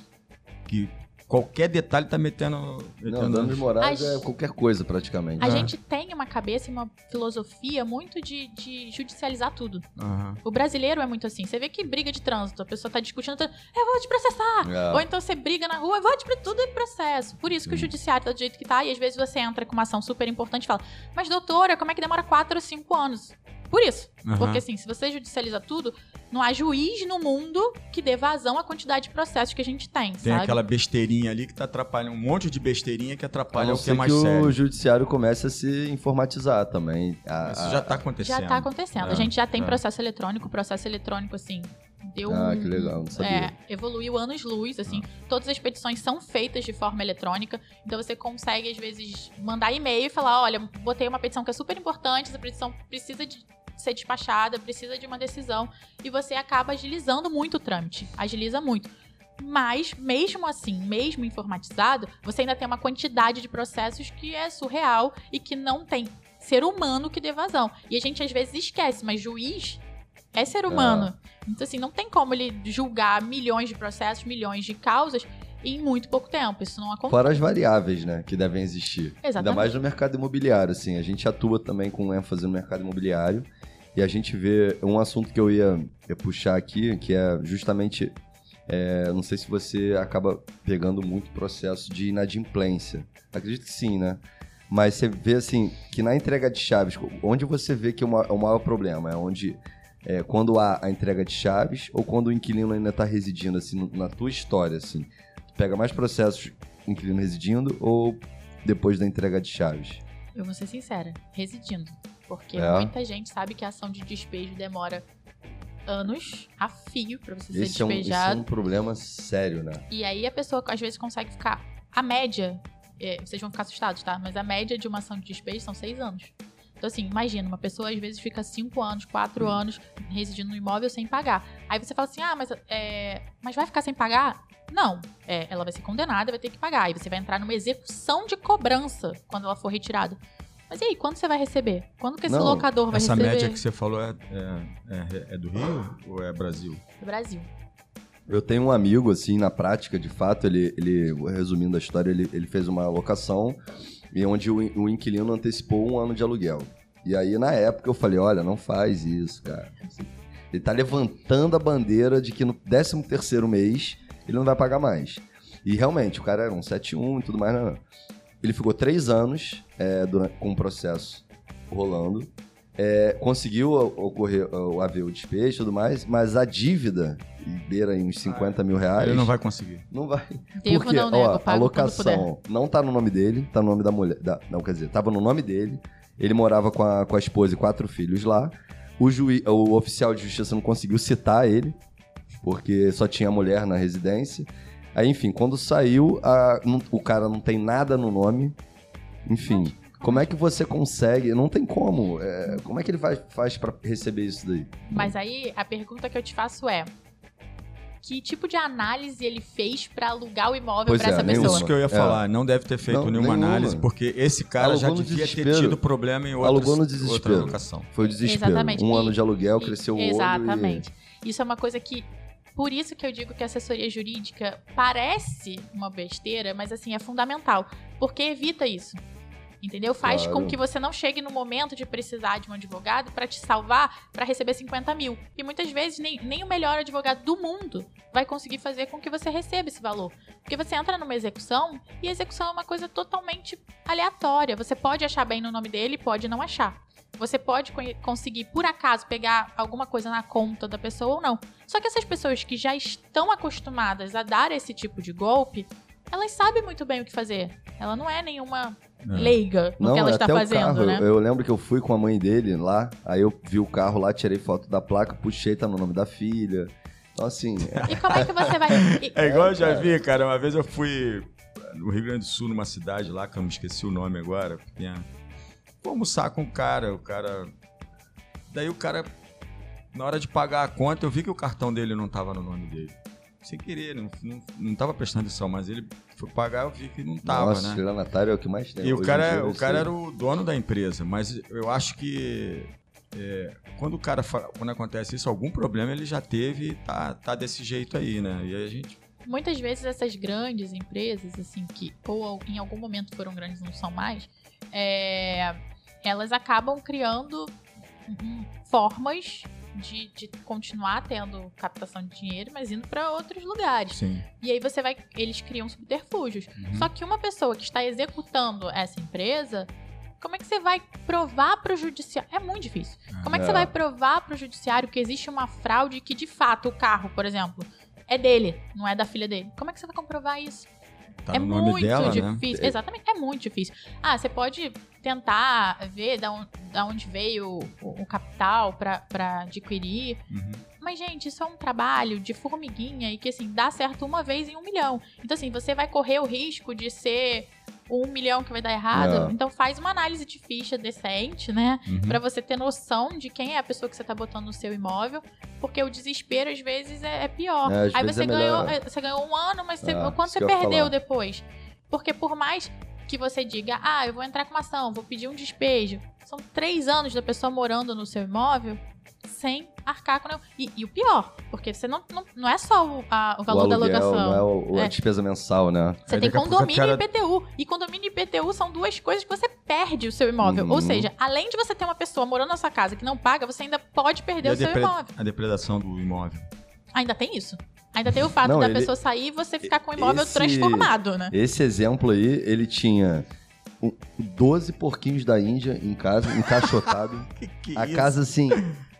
Que qualquer detalhe tá metendo. Não, metendo danos morais A é qualquer coisa, praticamente. a gente tem uma cabeça e uma filosofia muito de, de judicializar tudo. Aham. O brasileiro é muito assim. Você vê que briga de trânsito, a pessoa tá discutindo, eu vou te processar. É. Ou então você briga na rua, eu vou te pra tudo é processo. Por isso que o judiciário tá do jeito que tá, e às vezes você entra com uma ação super importante e fala, mas doutora, como é que demora 4 ou 5 anos? Por isso. Aham. Porque assim, se você judicializa tudo, não há juiz no mundo que dê vazão à quantidade de processos que a gente tem, Tem sabe? aquela besteirinha ali que tá atrapalhando, um monte de besteirinha que atrapalha o que é mais que sério. o judiciário comece a se informatizar também. A- Isso já tá acontecendo. Já tá acontecendo. É, A gente já tem é. processo eletrônico, processo eletrônico, assim, deu Ah, um- que legal, não sabia. É, evoluiu anos-luz, assim. Todas as petições são feitas de forma eletrônica. Então você consegue, às vezes, mandar e-mail e falar: olha, botei uma petição que é super importante, essa petição precisa de ser despachada, precisa de uma decisão. E você acaba agilizando muito o trâmite. Agiliza muito. Mas, mesmo assim, mesmo informatizado, você ainda tem uma quantidade de processos que é surreal e que não tem ser humano que dê vazão. E a gente às vezes esquece, mas juiz é ser humano. Então, assim, não tem como ele julgar milhões de processos, milhões de causas em muito pouco tempo. Isso não acontece. Fora as variáveis, né, que devem existir. Ainda Exatamente. mais no mercado imobiliário, assim. A gente atua também com ênfase no mercado imobiliário. E a gente vê um assunto que eu ia, ia puxar aqui, que é justamente. é, não sei se você acaba pegando muito processo de inadimplência. Acredito que sim, né? Mas você vê assim que na entrega de chaves, onde você vê que é o é o maior problema? É onde é, quando há a entrega de chaves ou quando o inquilino ainda está residindo, assim, na tua história, assim? Tu pega mais processos inquilino residindo ou depois da entrega de chaves? Eu vou ser sincera, residindo. Porque É? muita gente sabe que a ação de despejo demora anos a fio pra você Esse ser é, um, esse é despejado. um problema sério, né? E aí a pessoa às vezes consegue ficar. A média, é, vocês vão ficar assustados, tá? Mas a média de uma ação de despejo são seis anos. Então, assim, imagina, uma pessoa às vezes fica cinco anos, quatro anos residindo no imóvel sem pagar. Aí você fala assim: ah, mas, é, mas vai ficar sem pagar? Não. É, ela vai ser condenada, vai ter que pagar. Aí você vai entrar numa execução de cobrança quando ela for retirada. Mas e aí, quando você vai receber? Quando que esse Não, locador vai Essa receber? média que você falou é, é, é- é do Rio ou é Brasil? Do Brasil. Eu tenho um amigo, assim, na prática, de fato, ele, ele resumindo a história, ele, ele fez uma locação e onde o, o inquilino antecipou um ano de aluguel. E aí, na época, eu falei, olha, não faz isso, cara. Ele tá levantando a bandeira de que no 13 terceiro mês ele não vai pagar mais. E realmente, o cara era um 7-1 e tudo mais. Não, não. Ele ficou três anos é, durante- com o processo rolando. É, conseguiu ocorrer, o- haver o despejo e tudo mais, mas a dívida beira em uns 50 mil reais. Ele não vai conseguir. Não vai. Devo, Porque, não ó, a locação não tá no nome dele, tá no nome da mulher. da- não, quer dizer, tava no nome dele. Ele morava com a, com a esposa e quatro filhos lá. O, juiz, o oficial de justiça não conseguiu citar ele, porque só tinha mulher na residência. Aí, enfim, quando saiu, a- não- o cara não tem nada no nome. Enfim, como é que você consegue? Não tem como. é, como é que ele faz, faz para receber isso daí? Mas aí, a pergunta que eu te faço é... Que tipo de análise ele fez pra alugar o imóvel Pois pra é, essa pessoa? Isso que eu ia É. falar, não deve ter feito Não, nenhuma, nenhuma. análise, porque esse cara Alugou já devia ter tido problema em outras, Alugou no outra desespero. locação. Foi o desespero. Exatamente. Um E- ano de aluguel, E- cresceu o olho. e- Exatamente. Isso é uma coisa que. Por isso que eu digo que a assessoria jurídica parece uma besteira, mas assim, é fundamental. Porque evita isso. Entendeu? Faz Claro. com que você não chegue no momento de precisar de um advogado pra te salvar pra receber 50 mil. E muitas vezes nem, nem o melhor advogado do mundo vai conseguir fazer com que você receba esse valor. Porque você entra numa execução e a execução é uma coisa totalmente aleatória. Você pode achar bem no nome dele, pode não achar. Você pode conseguir, por acaso, pegar alguma coisa na conta da pessoa ou não. Só que essas pessoas que já estão acostumadas a dar esse tipo de golpe, elas sabem muito bem o que fazer. Ela não é nenhuma. Leiga no Não, que ela até está o fazendo, carro, né? eu, eu lembro que eu fui com a mãe dele lá, aí eu vi o carro lá, tirei foto da placa, puxei, tá no nome da filha. Então, assim, é- E como é que você vai. [laughs] É igual eu já vi, cara. Uma vez eu fui no Rio Grande do Sul, numa cidade lá, que eu me esqueci o nome agora, pequena. Fui almoçar com o cara, o cara. Daí o cara, na hora de pagar a conta, eu vi que o cartão dele não tava no nome dele. Sem querer, não, não, não tava prestando atenção, mas ele foi pagar, eu vi que não tava, nossa, né? estelionatário é o que mais tem. E o cara, o cara era o dono da empresa, mas eu acho que é, quando o cara fa- quando acontece isso, algum problema ele já teve e tá, tá desse jeito aí, né? E aí a gente. Muitas vezes essas grandes empresas, assim, que ou em algum momento foram grandes, não são mais, é, elas acabam criando hum, formas de, de continuar tendo captação de dinheiro, mas indo para outros lugares. Sim. E aí você vai. Eles criam subterfúgios. Uhum. Só que uma pessoa que está executando essa empresa, como é que você vai provar para o judiciário? É muito difícil. Como é que É. você vai provar para o judiciário que existe uma fraude e que de fato o carro, por exemplo, é dele, não é da filha dele? Como é que você vai comprovar isso? Tá é no muito dela, né? difícil. Exatamente, é muito difícil. Ah, você pode tentar ver da, on- da onde veio o, o capital para adquirir. Uhum. Mas, gente, isso é um trabalho de formiguinha e que, assim, dá certo uma vez em um milhão. Então, assim, você vai correr o risco de ser um milhão que vai dar errado. É. Então, faz uma análise de ficha decente, né? Uhum. Pra você ter noção de quem é a pessoa que você tá botando no seu imóvel. Porque o desespero, às vezes, é, é pior. É, Aí você, é ganhou, melhor- é, você ganhou um ano, mas você- É, quanto você perdeu depois? Porque por mais que você diga, ah, eu vou entrar com uma ação, vou pedir um despejo. São três anos da pessoa morando no seu imóvel sem arcar com nenhum. E, e o pior, porque você não, não, não é só o, a- o valor o da aluguel, locação. não é o, o- a É. despesa mensal, né? Você Aí tem condomínio o cara- e IPTU. E condomínio e IPTU são duas coisas que você perde o seu imóvel. Uhum. Ou seja, além de você ter uma pessoa morando na sua casa que não paga, você ainda pode E perder a, o seu depre- imóvel. a depredação do imóvel. Ainda tem isso. Ainda tem o fato Não, da ele- pessoa sair e você ficar com o imóvel Esse- transformado, né? Esse exemplo aí, ele tinha um- 12 porquinhos da Índia em casa, encaixotado. [laughs] Que que a isso? casa, assim,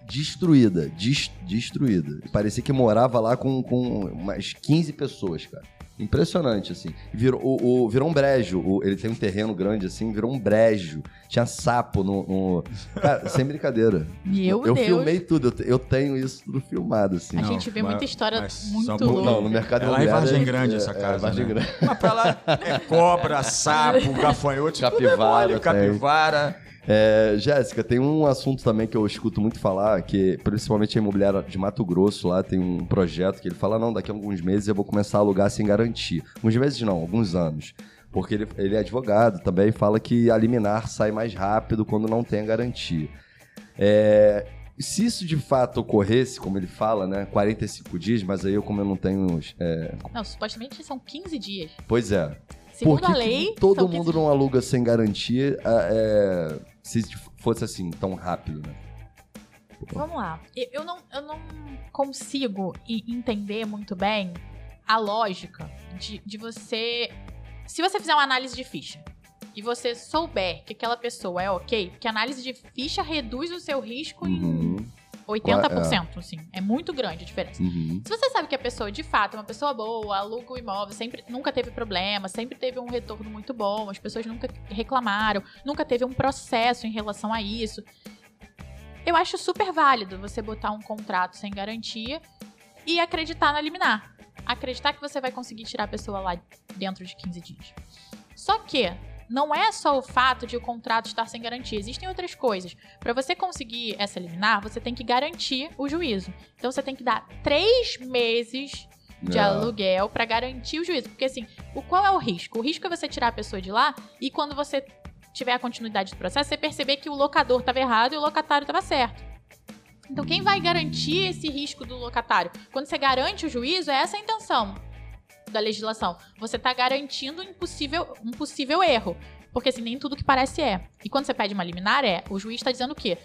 destruída. des- destruída. Parecia que morava lá com, com umas 15 pessoas, cara. Impressionante, assim. Virou, o, o- virou um brejo. O- ele tem um terreno grande, assim, virou um brejo. Tinha sapo no. no- Cara, sem brincadeira. Meu eu Deus. filmei tudo, eu, eu tenho isso tudo filmado, assim. A Não, gente vê mas- muita história muito louca. Não, no mercado É lá em Vargem é- Grande é- essa é, casa, Vargem né? Grande. Mas pra lá é cobra, sapo, [laughs] gafanhoto, tudo é Capivara mole, tem. capivara. É, Jéssica, tem um assunto também que eu escuto muito falar, que principalmente a imobiliária de Mato Grosso lá tem um projeto que ele fala, não, daqui a alguns meses eu vou começar a alugar sem garantia. Alguns meses não, alguns anos. Porque ele, ele é advogado também, fala que a liminar sai mais rápido quando não tem a garantia. É, se isso de fato ocorresse, como ele fala, né, 45 dias, mas aí eu como eu não tenho... É... Não, supostamente são 15 dias. Pois é. Segundo Por que a lei, todo mundo 15 não aluga sem garantia é, se fosse assim, tão rápido, né? Vamos lá. Eu não, eu não consigo entender muito bem a lógica de, de você. Se você fizer uma análise de ficha e você souber que aquela pessoa é ok, porque a análise de ficha reduz o seu risco em Uhum, 80%, assim. É muito grande a diferença. uhum. Se você sabe que a pessoa, de fato, é uma pessoa boa, aluga o imóvel, sempre, nunca teve problema, sempre teve um retorno muito bom, as pessoas nunca reclamaram, nunca teve um processo em relação a isso. Eu acho super válido você botar um contrato sem garantia e acreditar na liminar. Acreditar que você vai conseguir tirar a pessoa lá dentro de 15 dias. Só que não é só o fato de o contrato estar sem garantia, existem outras coisas. Para você conseguir essa liminar, você tem que garantir o juízo. Então você tem que dar três meses de É. aluguel para garantir o juízo. Porque assim, o qual é o risco? O risco é você tirar a pessoa de lá e quando você tiver a continuidade do processo, você perceber que o locador estava errado e o locatário estava certo. Então quem vai garantir esse risco do locatário? Quando você garante o juízo, é essa a intenção da legislação. Você está garantindo um impossível, um possível erro. Porque assim, nem tudo que parece é. E quando você pede uma liminar, é, o juiz está dizendo o quê?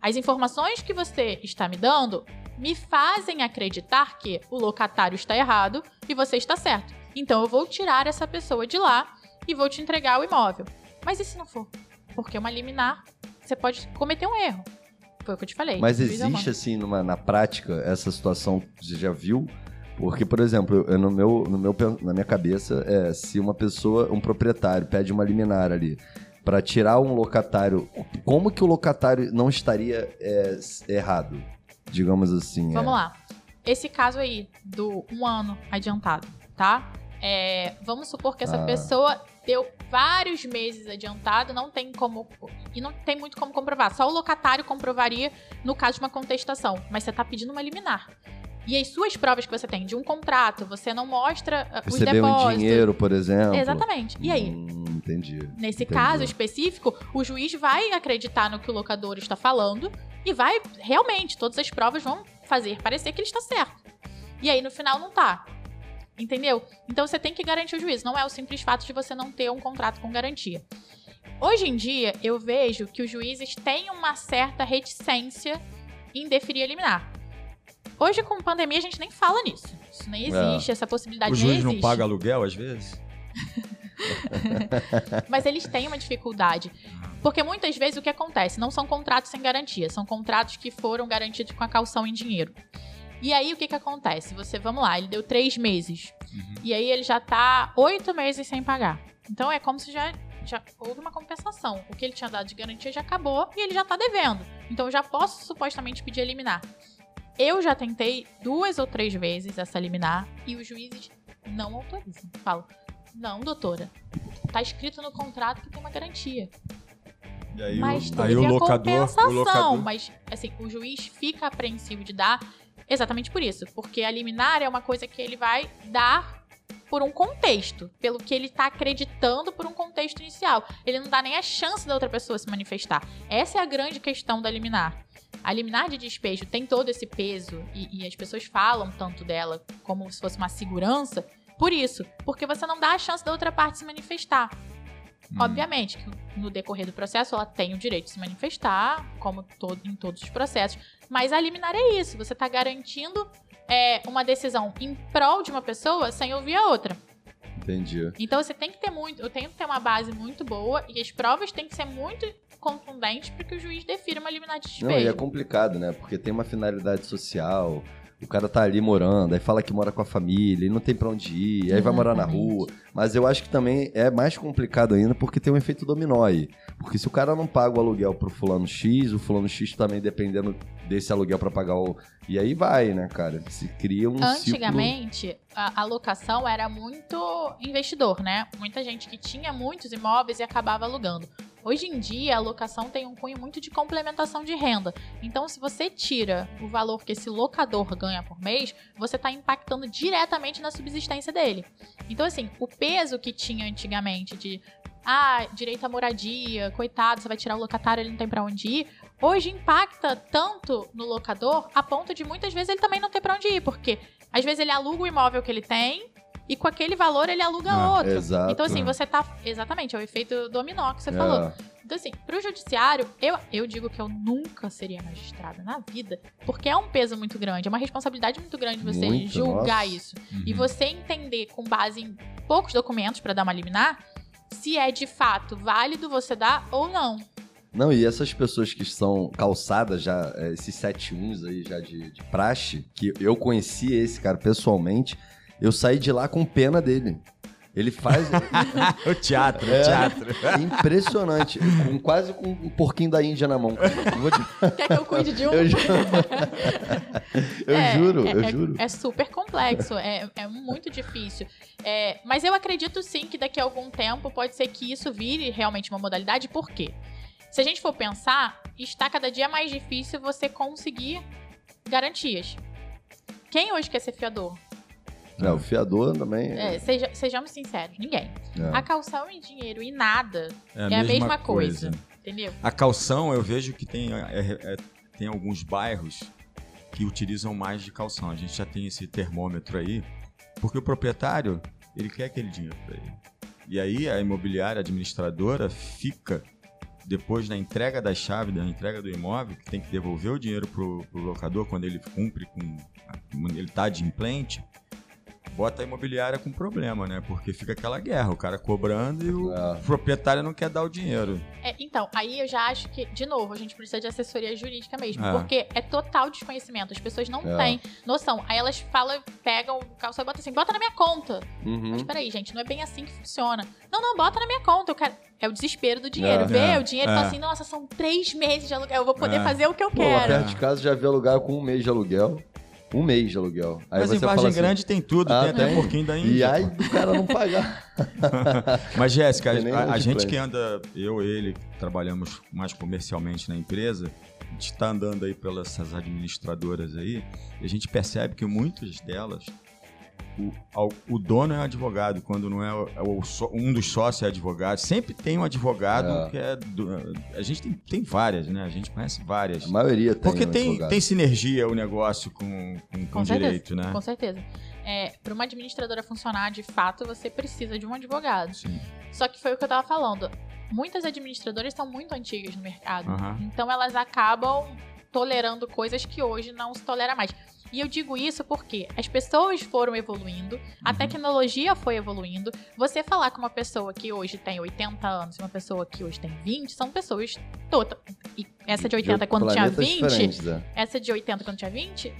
As informações que você está me dando me fazem acreditar que o locatário está errado e você está certo. Então eu vou tirar essa pessoa de lá e vou te entregar o imóvel. Mas e se não for? Porque uma liminar, você pode cometer um erro. Foi o que eu te falei. Mas é existe, assim, numa- na prática, essa situação que você já viu? Porque, por exemplo, eu- no meu, no meu, na minha cabeça, é se uma pessoa, um proprietário, pede uma liminar ali para tirar um locatário, como que o locatário não estaria é, errado? Digamos assim. Vamos é. lá. Esse caso aí do um ano adiantado, tá? É, vamos supor que essa Ah. pessoa deu vários meses adiantado, não tem como. E não tem muito como comprovar. Só o locatário comprovaria no caso de uma contestação. Mas você tá pedindo uma liminar. E as suas provas que você tem de um contrato, você não mostra ah, os Receber um depósitos. dinheiro, por exemplo. Exatamente. E aí? Hum, entendi. Nesse Entendi. caso específico, o juiz vai acreditar no que o locador está falando e vai, realmente, todas as provas vão fazer parecer que ele está certo. E aí, no final, não tá. Entendeu? Então você tem que garantir o juízo. Não é o simples fato de você não ter um contrato com garantia. Hoje em dia, eu vejo que os juízes têm uma certa reticência em deferir a liminar. Hoje, com pandemia, a gente nem fala nisso. Isso nem existe, essa possibilidade O nem juiz existe. não paga aluguel às vezes? [laughs] Mas eles têm uma dificuldade. Porque muitas vezes o que acontece? Não são contratos sem garantia, são contratos que foram garantidos com a calção em dinheiro. E aí o que, que acontece? Você, vamos lá, ele deu três meses. E aí ele já tá oito meses sem pagar. Então é como se já, já houve uma compensação. O que ele tinha dado de garantia já acabou e ele já tá devendo. Então eu já posso supostamente pedir eliminar. Eu já tentei duas ou três vezes essa liminar e os juízes não autorizam. Falam, não, doutora, tá escrito no contrato que tem uma garantia. E aí, mas o, aí o locador, compensação. o locador. Mas, assim, o juiz fica apreensivo de dar exatamente por isso. Porque a liminar é uma coisa que ele vai dar por um contexto. Pelo que ele tá acreditando por um contexto inicial. Ele não dá nem a chance da outra pessoa se manifestar. Essa é a grande questão da liminar. A liminar de despejo tem todo esse peso e, e as pessoas falam tanto dela como se fosse uma segurança por isso. Porque você não dá a chance da outra parte se manifestar. Hum. Obviamente que no decorrer do processo ela tem o direito de se manifestar, como todo, em todos os processos. Mas a liminar é isso. Você está garantindo é, uma decisão em prol de uma pessoa sem ouvir a outra. Entendi. Então você tem que ter muito. Eu tenho que ter uma base muito boa e as provas têm que ser muito contundentes para que o juiz defira uma liminar de Não, e é despejo. complicado, né? Porque tem uma finalidade social. O cara tá ali morando, aí fala que mora com a família, e não tem pra onde ir, aí vai morar na Exatamente. rua. Mas eu acho que também é mais complicado ainda porque tem um efeito dominó aí. Porque se o cara não paga o aluguel pro fulano X, o fulano X também dependendo desse aluguel pra pagar o. E aí vai, né, cara? Se cria um Antigamente, a, a locação era muito investidor, né? Muita gente que tinha muitos imóveis e acabava alugando. Hoje em dia, a locação tem um cunho muito de complementação de renda. Então, se você tira o valor que esse locador ganha por mês, você está impactando diretamente na subsistência dele. Então, assim, o peso que tinha antigamente de ah, direito à moradia, coitado, você vai tirar o locatário, ele não tem para onde ir. Hoje impacta tanto no locador a ponto de muitas vezes ele também não ter para onde ir, porque às vezes ele aluga o imóvel que ele tem e com aquele valor ele aluga Ah, outro. exato. Então, assim, você tá. Exatamente, é o efeito dominó que você É. falou. Então, assim, pro judiciário, eu, eu digo que eu nunca seria magistrada na vida, porque é um peso muito grande, é uma responsabilidade muito grande você Muito, julgar nossa. isso. E você entender com base em poucos documentos pra dar uma liminar, se é de fato válido você dar ou não. Não, e essas pessoas que são calçadas já, é, esses 71 aí já de, de praxe, que eu conheci esse cara pessoalmente, eu saí de lá com pena dele. Ele faz. [laughs] o teatro, É. o teatro. impressionante. Com, quase com um porquinho da Índia na mão. Eu, vou te- Quer que eu cuide de um? eu ju- [laughs] eu É, juro, é, eu é- juro. É super complexo, é, é muito difícil. É, mas eu acredito sim que daqui a algum tempo pode ser que isso vire realmente uma modalidade, por quê? Se a gente for pensar, está cada dia mais difícil você conseguir garantias. Quem hoje quer ser fiador? É, o fiador também. É, É, seja- sejamos sinceros, ninguém. é. A calção em dinheiro e nada É é a mesma coisa. Entendeu? A calção, eu vejo que tem, é- é- tem alguns bairros que utilizam mais de calção. A gente já tem esse termômetro aí, porque o proprietário, ele quer aquele dinheiro para ele. E aí a imobiliária a administradora fica, depois da entrega da chave, da entrega do imóvel, que tem que devolver o dinheiro pro, pro locador quando ele cumpre com. quando ele tá de implante, bota a imobiliária com problema, né? Porque fica aquela guerra, o cara cobrando e o É. proprietário não quer dar o dinheiro. É, então, aí eu já acho que, de novo, a gente precisa de assessoria jurídica mesmo. É. Porque é total desconhecimento. As pessoas não É. têm noção. Aí elas falam, pegam o calção e botam assim, bota na minha conta. Uhum. Mas peraí, gente, não é bem assim que funciona. Não, não, bota na minha conta. Eu quero... É o desespero do dinheiro. É. Vê É. o dinheiro e É. fala assim, nossa, são três meses de aluguel. Eu vou poder É. fazer o que eu Pô, quero. perto de casa já vi alugar com um mês de aluguel. Um mês de aluguel. Aí Mas em Vargem assim, Grande tem tudo, Ah, tem até tem? porquinho da Índia. E aí do cara não pagar. [laughs] Mas, Jéssica, a, a gente que anda, eu e ele, trabalhamos mais comercialmente na empresa, a gente está andando aí pelas administradoras aí, e a gente percebe que muitas delas, o, o dono é advogado, quando não é, o- é um dos sócios é advogado. Sempre tem um advogado É. que é. do- a gente tem, tem várias, né? A gente conhece várias. A maioria tem. Porque um tem, advogado. tem sinergia o negócio com, com, com Com certeza. direito, né? Com certeza. É, para uma administradora funcionar de fato, você precisa de um advogado. Sim. Só que foi o que eu tava falando. Muitas administradoras são muito antigas no mercado. Aham. Então elas acabam tolerando coisas que hoje não se tolera mais. E eu digo isso porque as pessoas foram evoluindo, a Uhum. tecnologia foi evoluindo. Você falar com uma pessoa que hoje tem 80 anos e uma pessoa que hoje tem 20, são pessoas todas. E essa de 80 quando tinha planetas 20, diferentes, é. essa de 80 quando tinha 20,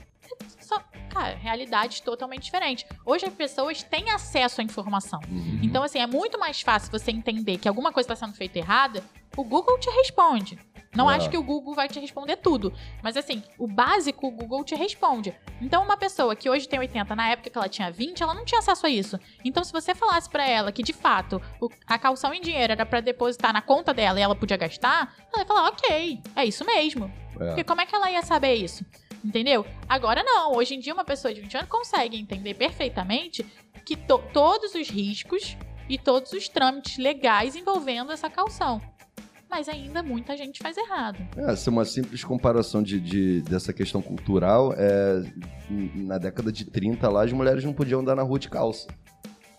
só, cara, realidades totalmente diferentes. Hoje as pessoas têm acesso à informação. Uhum. Então, assim, é muito mais fácil você entender que alguma coisa está sendo feita errada, o Google te responde. Não É. acho que o Google vai te responder tudo. Mas, assim, o básico o Google te responde. Então, uma pessoa que hoje tem 80, na época que ela tinha 20, ela não tinha acesso a isso. Então, se você falasse pra ela que, de fato, a calção em dinheiro era pra depositar na conta dela e ela podia gastar, ela ia falar, ok, é isso mesmo. É. Porque como é que ela ia saber isso? Entendeu? Agora não. Hoje em dia, uma pessoa de 20 anos consegue entender perfeitamente que to- todos os riscos e todos os trâmites legais envolvendo essa calção. Mas ainda muita gente faz errado. É, ser uma simples comparação de, de- dessa questão cultural, é, na década de 30 lá, as mulheres não podiam andar na rua de calça.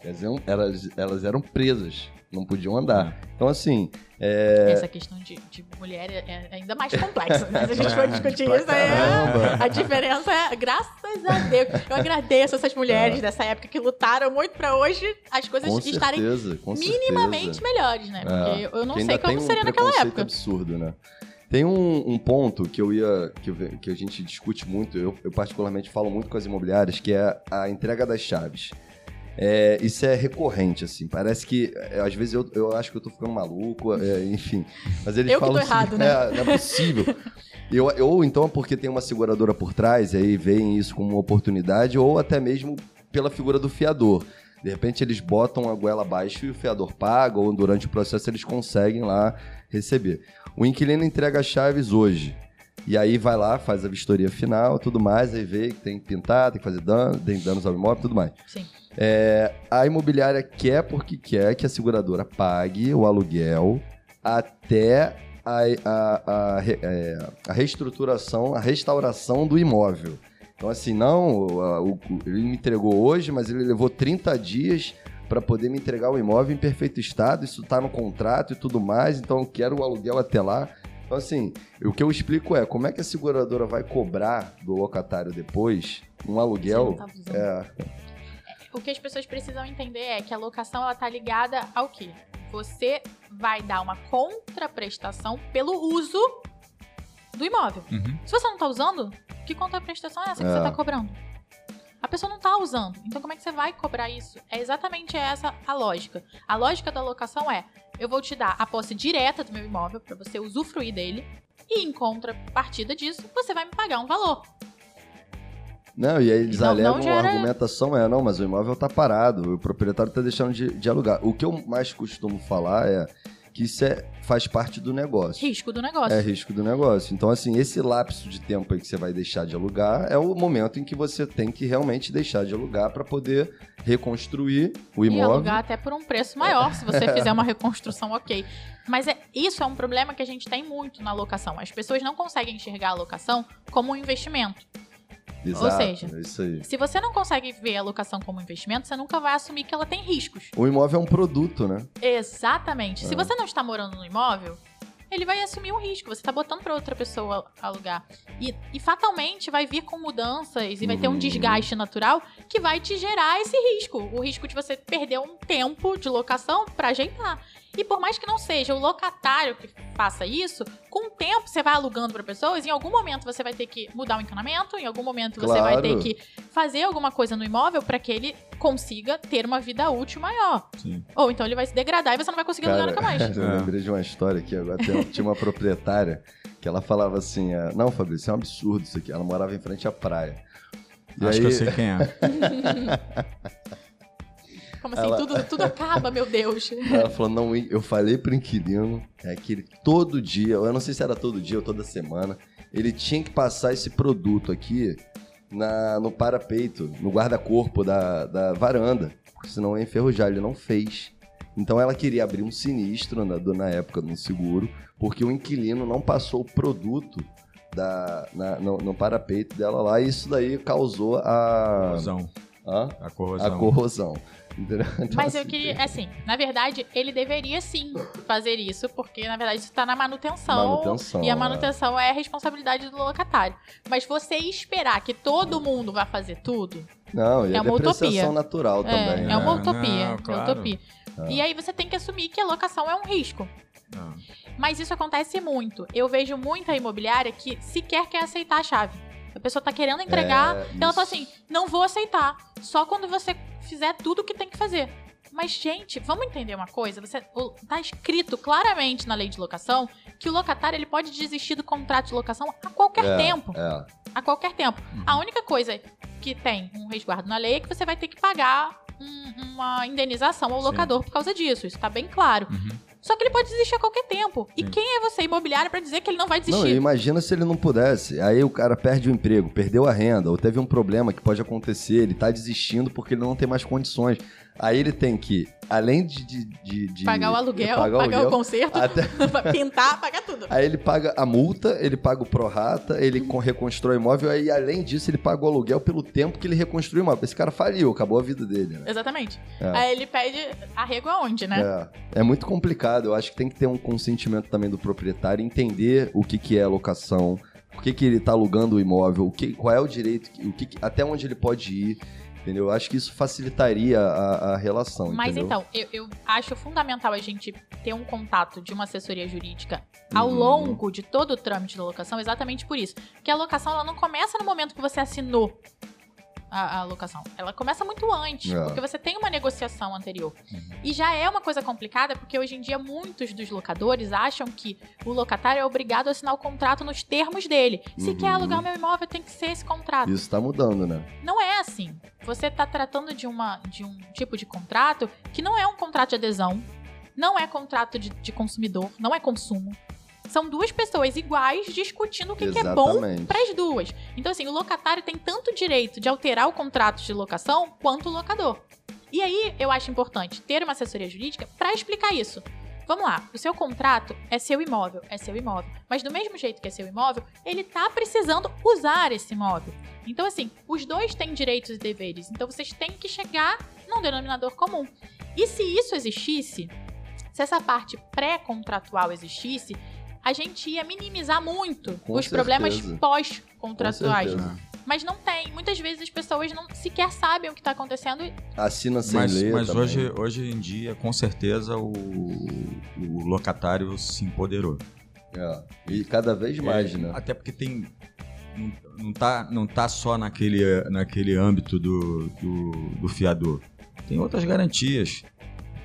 Elas, eram- elas, elas eram presas, não podiam andar. Então, assim, é, Essa questão de, de mulher é é ainda mais complexa. Né? Se a gente for É, [laughs] discutir isso aí, caramba. a diferença é, graças a Deus. Eu agradeço essas mulheres dessa época que lutaram muito pra hoje as coisas com estarem certeza, com minimamente certeza. melhores, né? Porque É, eu não que sei como um seria naquela época. absurdo, né? Tem um, um ponto que eu ia. Que, eu- que a gente discute muito, eu, eu particularmente falo muito com as imobiliárias, que é a entrega das chaves. É, isso é recorrente, assim. Parece que, é, às vezes, eu, eu acho que eu tô ficando maluco, é, enfim. Mas eles Eu que falam tô errado, assim, né? é, não é possível. Eu, ou então porque tem uma seguradora por trás, e aí veem isso como uma oportunidade, ou até mesmo pela figura do fiador. De repente eles botam a goela abaixo e o fiador paga, ou durante o processo eles conseguem lá receber. O inquilino entrega as chaves hoje. E aí vai lá, faz a vistoria final, tudo mais, aí vê que tem que pintar, tem que fazer dano, tem danos ao imóvel, tudo mais. Sim. É, a imobiliária quer porque quer que a seguradora pague o aluguel até a, a, a, é, a reestruturação, a restauração do imóvel. Então, assim, não, o, o, ele me entregou hoje, mas ele levou 30 dias para poder me entregar o imóvel em perfeito estado, isso está no contrato e tudo mais, então eu quero o aluguel até lá. Então, assim, o que eu explico é como é que a seguradora vai cobrar do locatário depois um aluguel. Sim, tá é, O que as pessoas precisam entender é que a locação ela tá ligada ao quê? Você vai dar uma contraprestação pelo uso do imóvel. Uhum. Se você não tá usando, que contraprestação é essa que É. você tá cobrando? A pessoa não tá usando. Então como é que você vai cobrar isso? É exatamente essa a lógica. A lógica da locação é: eu vou te dar a posse direta do meu imóvel para você usufruir dele e em contrapartida disso, você vai me pagar um valor. Não, e aí eles Não- alegam, não a argumentação é, não, mas o imóvel tá parado, o proprietário tá deixando de, de alugar. O que eu mais costumo falar é que isso é, faz parte do negócio. Risco do negócio. É risco do negócio. Então, assim, esse lapso de tempo aí que você vai deixar de alugar é o momento em que você tem que realmente deixar de alugar para poder reconstruir o E imóvel. alugar até por um preço maior, se você [laughs] fizer uma reconstrução ok. Mas é, isso é um problema que a gente tem muito na locação. As pessoas não conseguem enxergar a locação como um investimento. Exato, seja, é. Se você não consegue ver a locação como investimento, você nunca vai assumir que ela tem riscos. O imóvel é um produto, né? Exatamente. Se É. você não está morando no imóvel, ele vai assumir um risco. Você está botando para outra pessoa alugar. E, e fatalmente vai vir com mudanças e vai ter um Uhum. desgaste natural que vai te gerar esse risco. O risco de você perder um tempo de locação para ajeitar. E por mais que não seja o locatário que faça isso, com o tempo você vai alugando para pessoas, em algum momento você vai ter que mudar o encanamento, em algum momento você vai ter Claro. que fazer alguma coisa no imóvel para que ele consiga ter uma vida útil maior. Sim. Ou então ele vai se degradar e você não vai conseguir alugar nunca mais. [laughs] eu lembrei de uma história aqui agora. Tem- Tinha uma proprietária que ela falava assim: é, Não, Fabrício, isso é um absurdo isso aqui. Ela morava em frente à praia. E Acho aí, que eu sei quem é. [laughs] Como assim? Ela- Tudo, tudo acaba, meu Deus. [laughs] Ela falou, não, eu falei pro inquilino é que ele todo dia, eu não sei se era todo dia ou toda semana, ele tinha que passar esse produto aqui na, no parapeito, no guarda-corpo da, da varanda, senão ia enferrujar, ele não fez. Então ela queria abrir um sinistro na, na época no seguro, porque o inquilino não passou o produto da, na- no, no parapeito dela lá, e isso daí causou a, Corrosão. Hã? A corrosão. a corrosão. Então, Mas eu queria, assim, na verdade, ele deveria sim fazer isso, porque na verdade isso tá na manutenção. Manutenção, e a é. manutenção é a responsabilidade do locatário. Mas você esperar que todo mundo vá fazer tudo, Não, e É a uma depreciação utopia. natural também. é, né? é uma né? utopia. Não, é claro. utopia. É. E aí você tem que assumir que a locação é um risco. Não. Mas isso acontece muito. Eu vejo muita imobiliária que sequer quer aceitar a chave. A pessoa tá querendo entregar, É, ela fala isso. assim: não vou aceitar. Só quando você fizer tudo o que tem que fazer. Mas, gente, vamos entender uma coisa? Você, tá escrito claramente na lei de locação que o locatário ele pode desistir do contrato de locação a qualquer É, tempo. É. A qualquer tempo. A única coisa que tem um resguardo na lei é que você vai ter que pagar um- uma indenização ao Sim. locador por causa disso. Isso tá bem claro. Uhum. Só que ele pode desistir a qualquer tempo. E Sim. quem é você, imobiliário, pra dizer que ele não vai Não, desistir? imagina se ele não pudesse. Aí o cara perde o emprego, perdeu a renda, ou teve um problema que pode acontecer, ele tá desistindo porque ele não tem mais condições. Aí ele tem que, além de. de, de- de- pagar o aluguel, pagar pagar, o o conserto, até- [laughs] pintar, pagar tudo. Aí ele paga a multa, ele paga o prorata, ele con- reconstrói o imóvel, aí além disso ele paga o aluguel pelo tempo que ele reconstruiu o imóvel. Esse cara faliu, acabou a vida dele, né? Exatamente. É. Aí ele pede arrego aonde, né? É, é muito complicado. Eu acho que tem que ter um consentimento também do proprietário, entender o que, que é locação, por que, que ele está alugando o imóvel, o que, qual é o direito, o que- até onde ele pode ir. Entendeu? Eu acho que isso facilitaria a, a relação. Mas entendeu? então, eu, eu acho fundamental a gente ter um contato de uma assessoria jurídica ao Uhum. longo de todo o trâmite da locação, exatamente por isso. Porque a locação ela não começa no momento que você assinou a, a locação. Ela começa muito antes, É. porque você tem uma negociação anterior. Uhum. E já é uma coisa complicada, porque hoje em dia muitos dos locadores acham que o locatário é obrigado a assinar o contrato nos termos dele. Se Uhum. quer alugar o meu imóvel, tem que ser esse contrato. Isso tá mudando, né? Não é assim. Você está tratando de, uma, de um tipo de contrato que não é um contrato de adesão, não é contrato de, de consumidor, não é consumo. São duas pessoas iguais discutindo o que, que é bom para as duas. Então, assim, o locatário tem tanto direito de alterar o contrato de locação quanto o locador. E aí, eu acho importante ter uma assessoria jurídica para explicar isso. Vamos lá, o seu contrato é seu imóvel, é seu imóvel. Mas do mesmo jeito que é seu imóvel, ele tá precisando usar esse imóvel. Então, assim, os dois têm direitos e deveres. Então, vocês têm que chegar num denominador comum. E se isso existisse, se essa parte pré-contratual existisse, a gente ia minimizar muito Com os problemas certeza. pós-contratuais. Com certeza. Mas não tem. Muitas vezes as pessoas não sequer sabem o que está acontecendo. e- Assina sem Mas, ler mas também. hoje, hoje em dia, com certeza, o, o locatário se empoderou. É. E cada vez mais, É, né? Até porque tem. Não, não, tá, não tá só naquele, naquele âmbito do, do, do fiador. Tem outras garantias.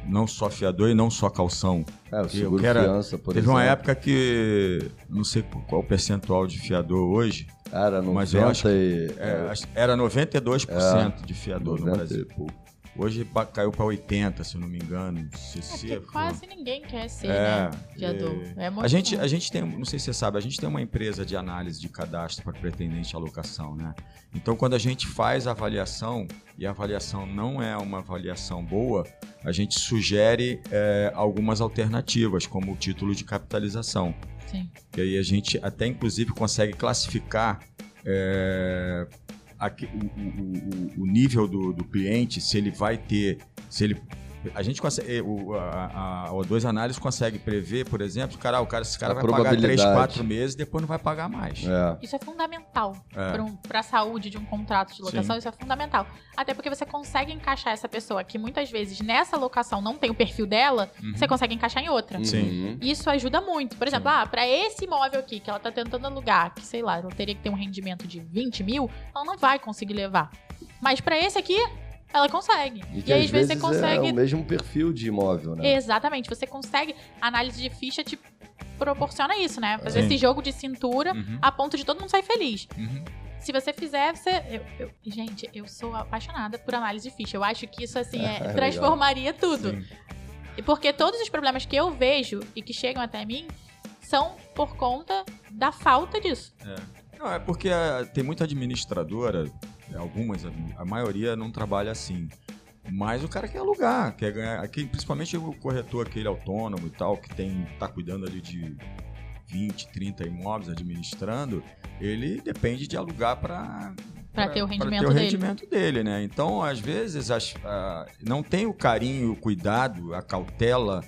Não só fiador e não só calção. É, o eu seguro quero- fiança, por Teve exemplo. uma época que. Não sei qual o percentual de fiador hoje. Era 90 mas eu acho e... é, era 92% de fiador no 90 Brasil. e pouco. Hoje caiu para 80%, se não me engano. Se, É quase ninguém quer ser, É, né? Fiador. É, muito A gente, bom. a gente tem, não sei se você sabe, a gente tem uma empresa de análise de cadastro para pretendente à locação, né? Então, quando a gente faz a avaliação e a avaliação não é uma avaliação boa, a gente sugere é, algumas alternativas, como o título de capitalização. Sim. E aí a gente até, inclusive, consegue classificar é, o, o- o- nível do, do cliente, se ele vai ter. Se ele, a gente consegue. O, a, a, a O2 Análise consegue prever, por exemplo, cara, o cara, esse cara A vai pagar 3, probabilidade. 4 meses depois não vai pagar mais. É. Isso é fundamental É. para a saúde de um contrato de locação. Sim. Isso é fundamental. Até porque você consegue encaixar essa pessoa que muitas vezes nessa locação não tem o perfil dela, Uhum. você consegue encaixar em outra. Sim. Uhum. Isso ajuda muito. Por exemplo, ah, para esse imóvel aqui que ela tá tentando alugar, que sei lá, ela teria que ter um rendimento de 20 mil, ela não vai conseguir levar. Mas para esse aqui, ela consegue. E E, aí, às vezes, vezes você consegue. é o mesmo perfil de imóvel, né? Exatamente, você consegue. A análise de ficha te proporciona isso, né? Fazer Sim. esse jogo de cintura Uhum, a ponto de todo mundo sair feliz. uhum. Se você fizer, você. eu- eu- gente, eu sou apaixonada por análise de ficha. Eu acho que isso, assim, [laughs] é, Legal. transformaria tudo. Sim. E porque todos os problemas que eu vejo e que chegam até mim são por conta da falta disso. Não, é porque ah, tem muita administradora, algumas, a, a maioria não trabalha assim. Mas o cara quer alugar, quer ganhar. Aqui, principalmente o corretor, aquele autônomo e tal, que tem tá cuidando ali de 20, 30 imóveis administrando, ele depende de alugar para Pra ter o rendimento ter o dele. rendimento dele, né? Então, às vezes, as- ah, não tem o carinho, o cuidado, a cautela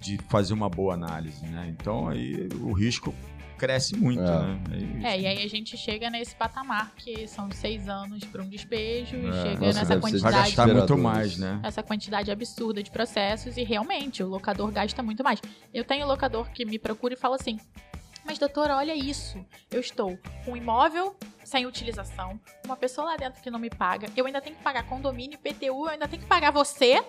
de fazer uma boa análise, né? Então, aí o risco cresce muito, É. né? Aí- É, e aí a gente chega nesse patamar que são seis anos para um despejo e É. chega Nossa, nessa ser vai quantidade. gastar muito mais, né? essa quantidade absurda de processos e realmente o locador gasta muito mais. Eu tenho locador que me procura e fala assim: Mas doutora, olha isso. Eu estou com um imóvel sem utilização, uma pessoa lá dentro que não me paga, eu ainda tenho que pagar condomínio, IPTU, eu ainda tenho que pagar você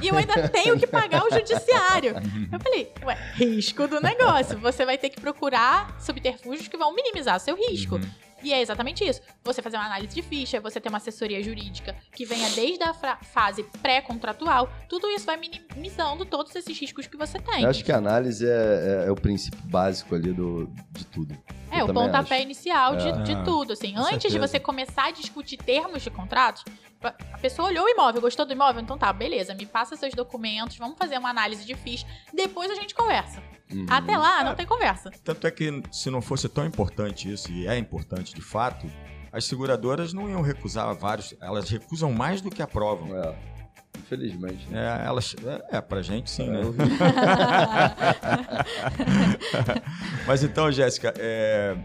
e eu ainda tenho que pagar o judiciário. Eu falei, ué, risco do negócio. Você vai ter que procurar subterfúgios que vão minimizar seu risco. Uhum. E é exatamente isso. Você fazer uma análise de ficha, você ter uma assessoria jurídica que venha desde a fase pré-contratual, tudo isso vai minimizando todos esses riscos que você tem. Eu acho que a análise é, é- é o princípio básico ali do, de tudo. É, Eu o pontapé acho. inicial de, É. de tudo, assim. Com Antes de certeza. você começar a discutir termos de contratos, a pessoa olhou o imóvel, gostou do imóvel, então tá, beleza, me passa seus documentos, vamos fazer uma análise de ficha, depois a gente conversa. Uhum. Até lá, não tem conversa. Tanto é que se não fosse tão importante isso, e é importante de fato, as seguradoras não iam recusar vários, elas recusam mais do que aprovam. É, infelizmente. né? É, elas, é, é, pra gente sim, né? Eu [laughs] vi. [laughs] Mas então, Jéssica, é,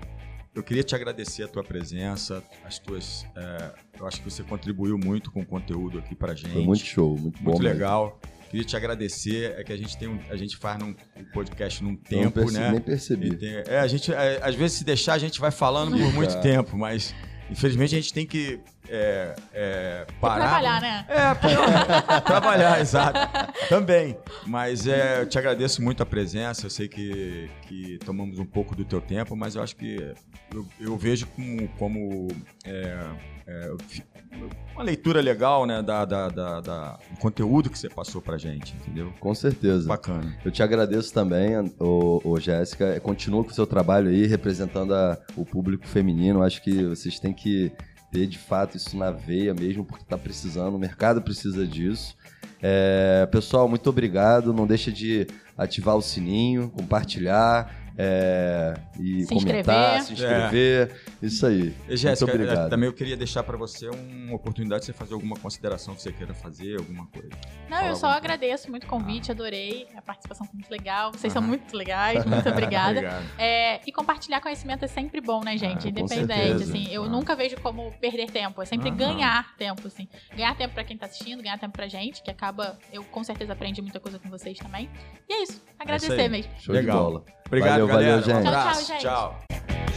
eu queria te agradecer a tua presença, as tuas. é, eu acho que você contribuiu muito com o conteúdo aqui pra gente. Foi muito show, muito bom. Muito mesmo. legal. Queria te agradecer. É que a gente tem um, a gente faz num um podcast num Eu não tempo, perce- né? Nem percebi. tem- é, a gente, é, às vezes, se deixar, a gente vai falando por [laughs] muito É. tempo, mas Infelizmente a gente tem que é, é, parar. trabalhar, né? É, pra- [laughs] trabalhar, exato. Também. Mas é, eu te agradeço muito a presença. Eu sei que, que tomamos um pouco do teu tempo, mas eu acho que eu, eu vejo como, como é, é, uma leitura legal, né, da, da, da- da- do conteúdo que você passou pra gente, entendeu? Com certeza. Bacana. Eu te agradeço também, ô, ô Jéssica. Continua com o seu trabalho aí, representando a- o público feminino. Acho que vocês têm que ter, de fato, isso na veia mesmo, porque tá precisando, o mercado precisa disso. É, pessoal, muito obrigado. Não deixa de ativar o sininho, compartilhar é, e Se comentar, inscrever. se inscrever. Isso aí. E, Jéssica, muito obrigado. eh, também eu queria deixar pra você uma oportunidade de você fazer alguma consideração que você queira fazer, alguma coisa. Não, Fala eu só agradeço muito o convite, adorei. A participação foi muito legal. Vocês são Aham. muito legais, muito [laughs] obrigada. Obrigado. É, e compartilhar conhecimento é sempre bom, né, gente? Ah, Independente, assim. Eu Ah. nunca vejo como perder tempo. É sempre ganhar tempo, assim. Ganhar tempo pra quem tá assistindo, ganhar tempo pra gente, que acaba. Eu com certeza aprendi muita coisa com vocês também. E é isso. Agradecer aí. mesmo. Show Legal. de bola. Obrigado, valeu, galera. Gente. Um abraço. Tchau, tchau. Gente. tchau.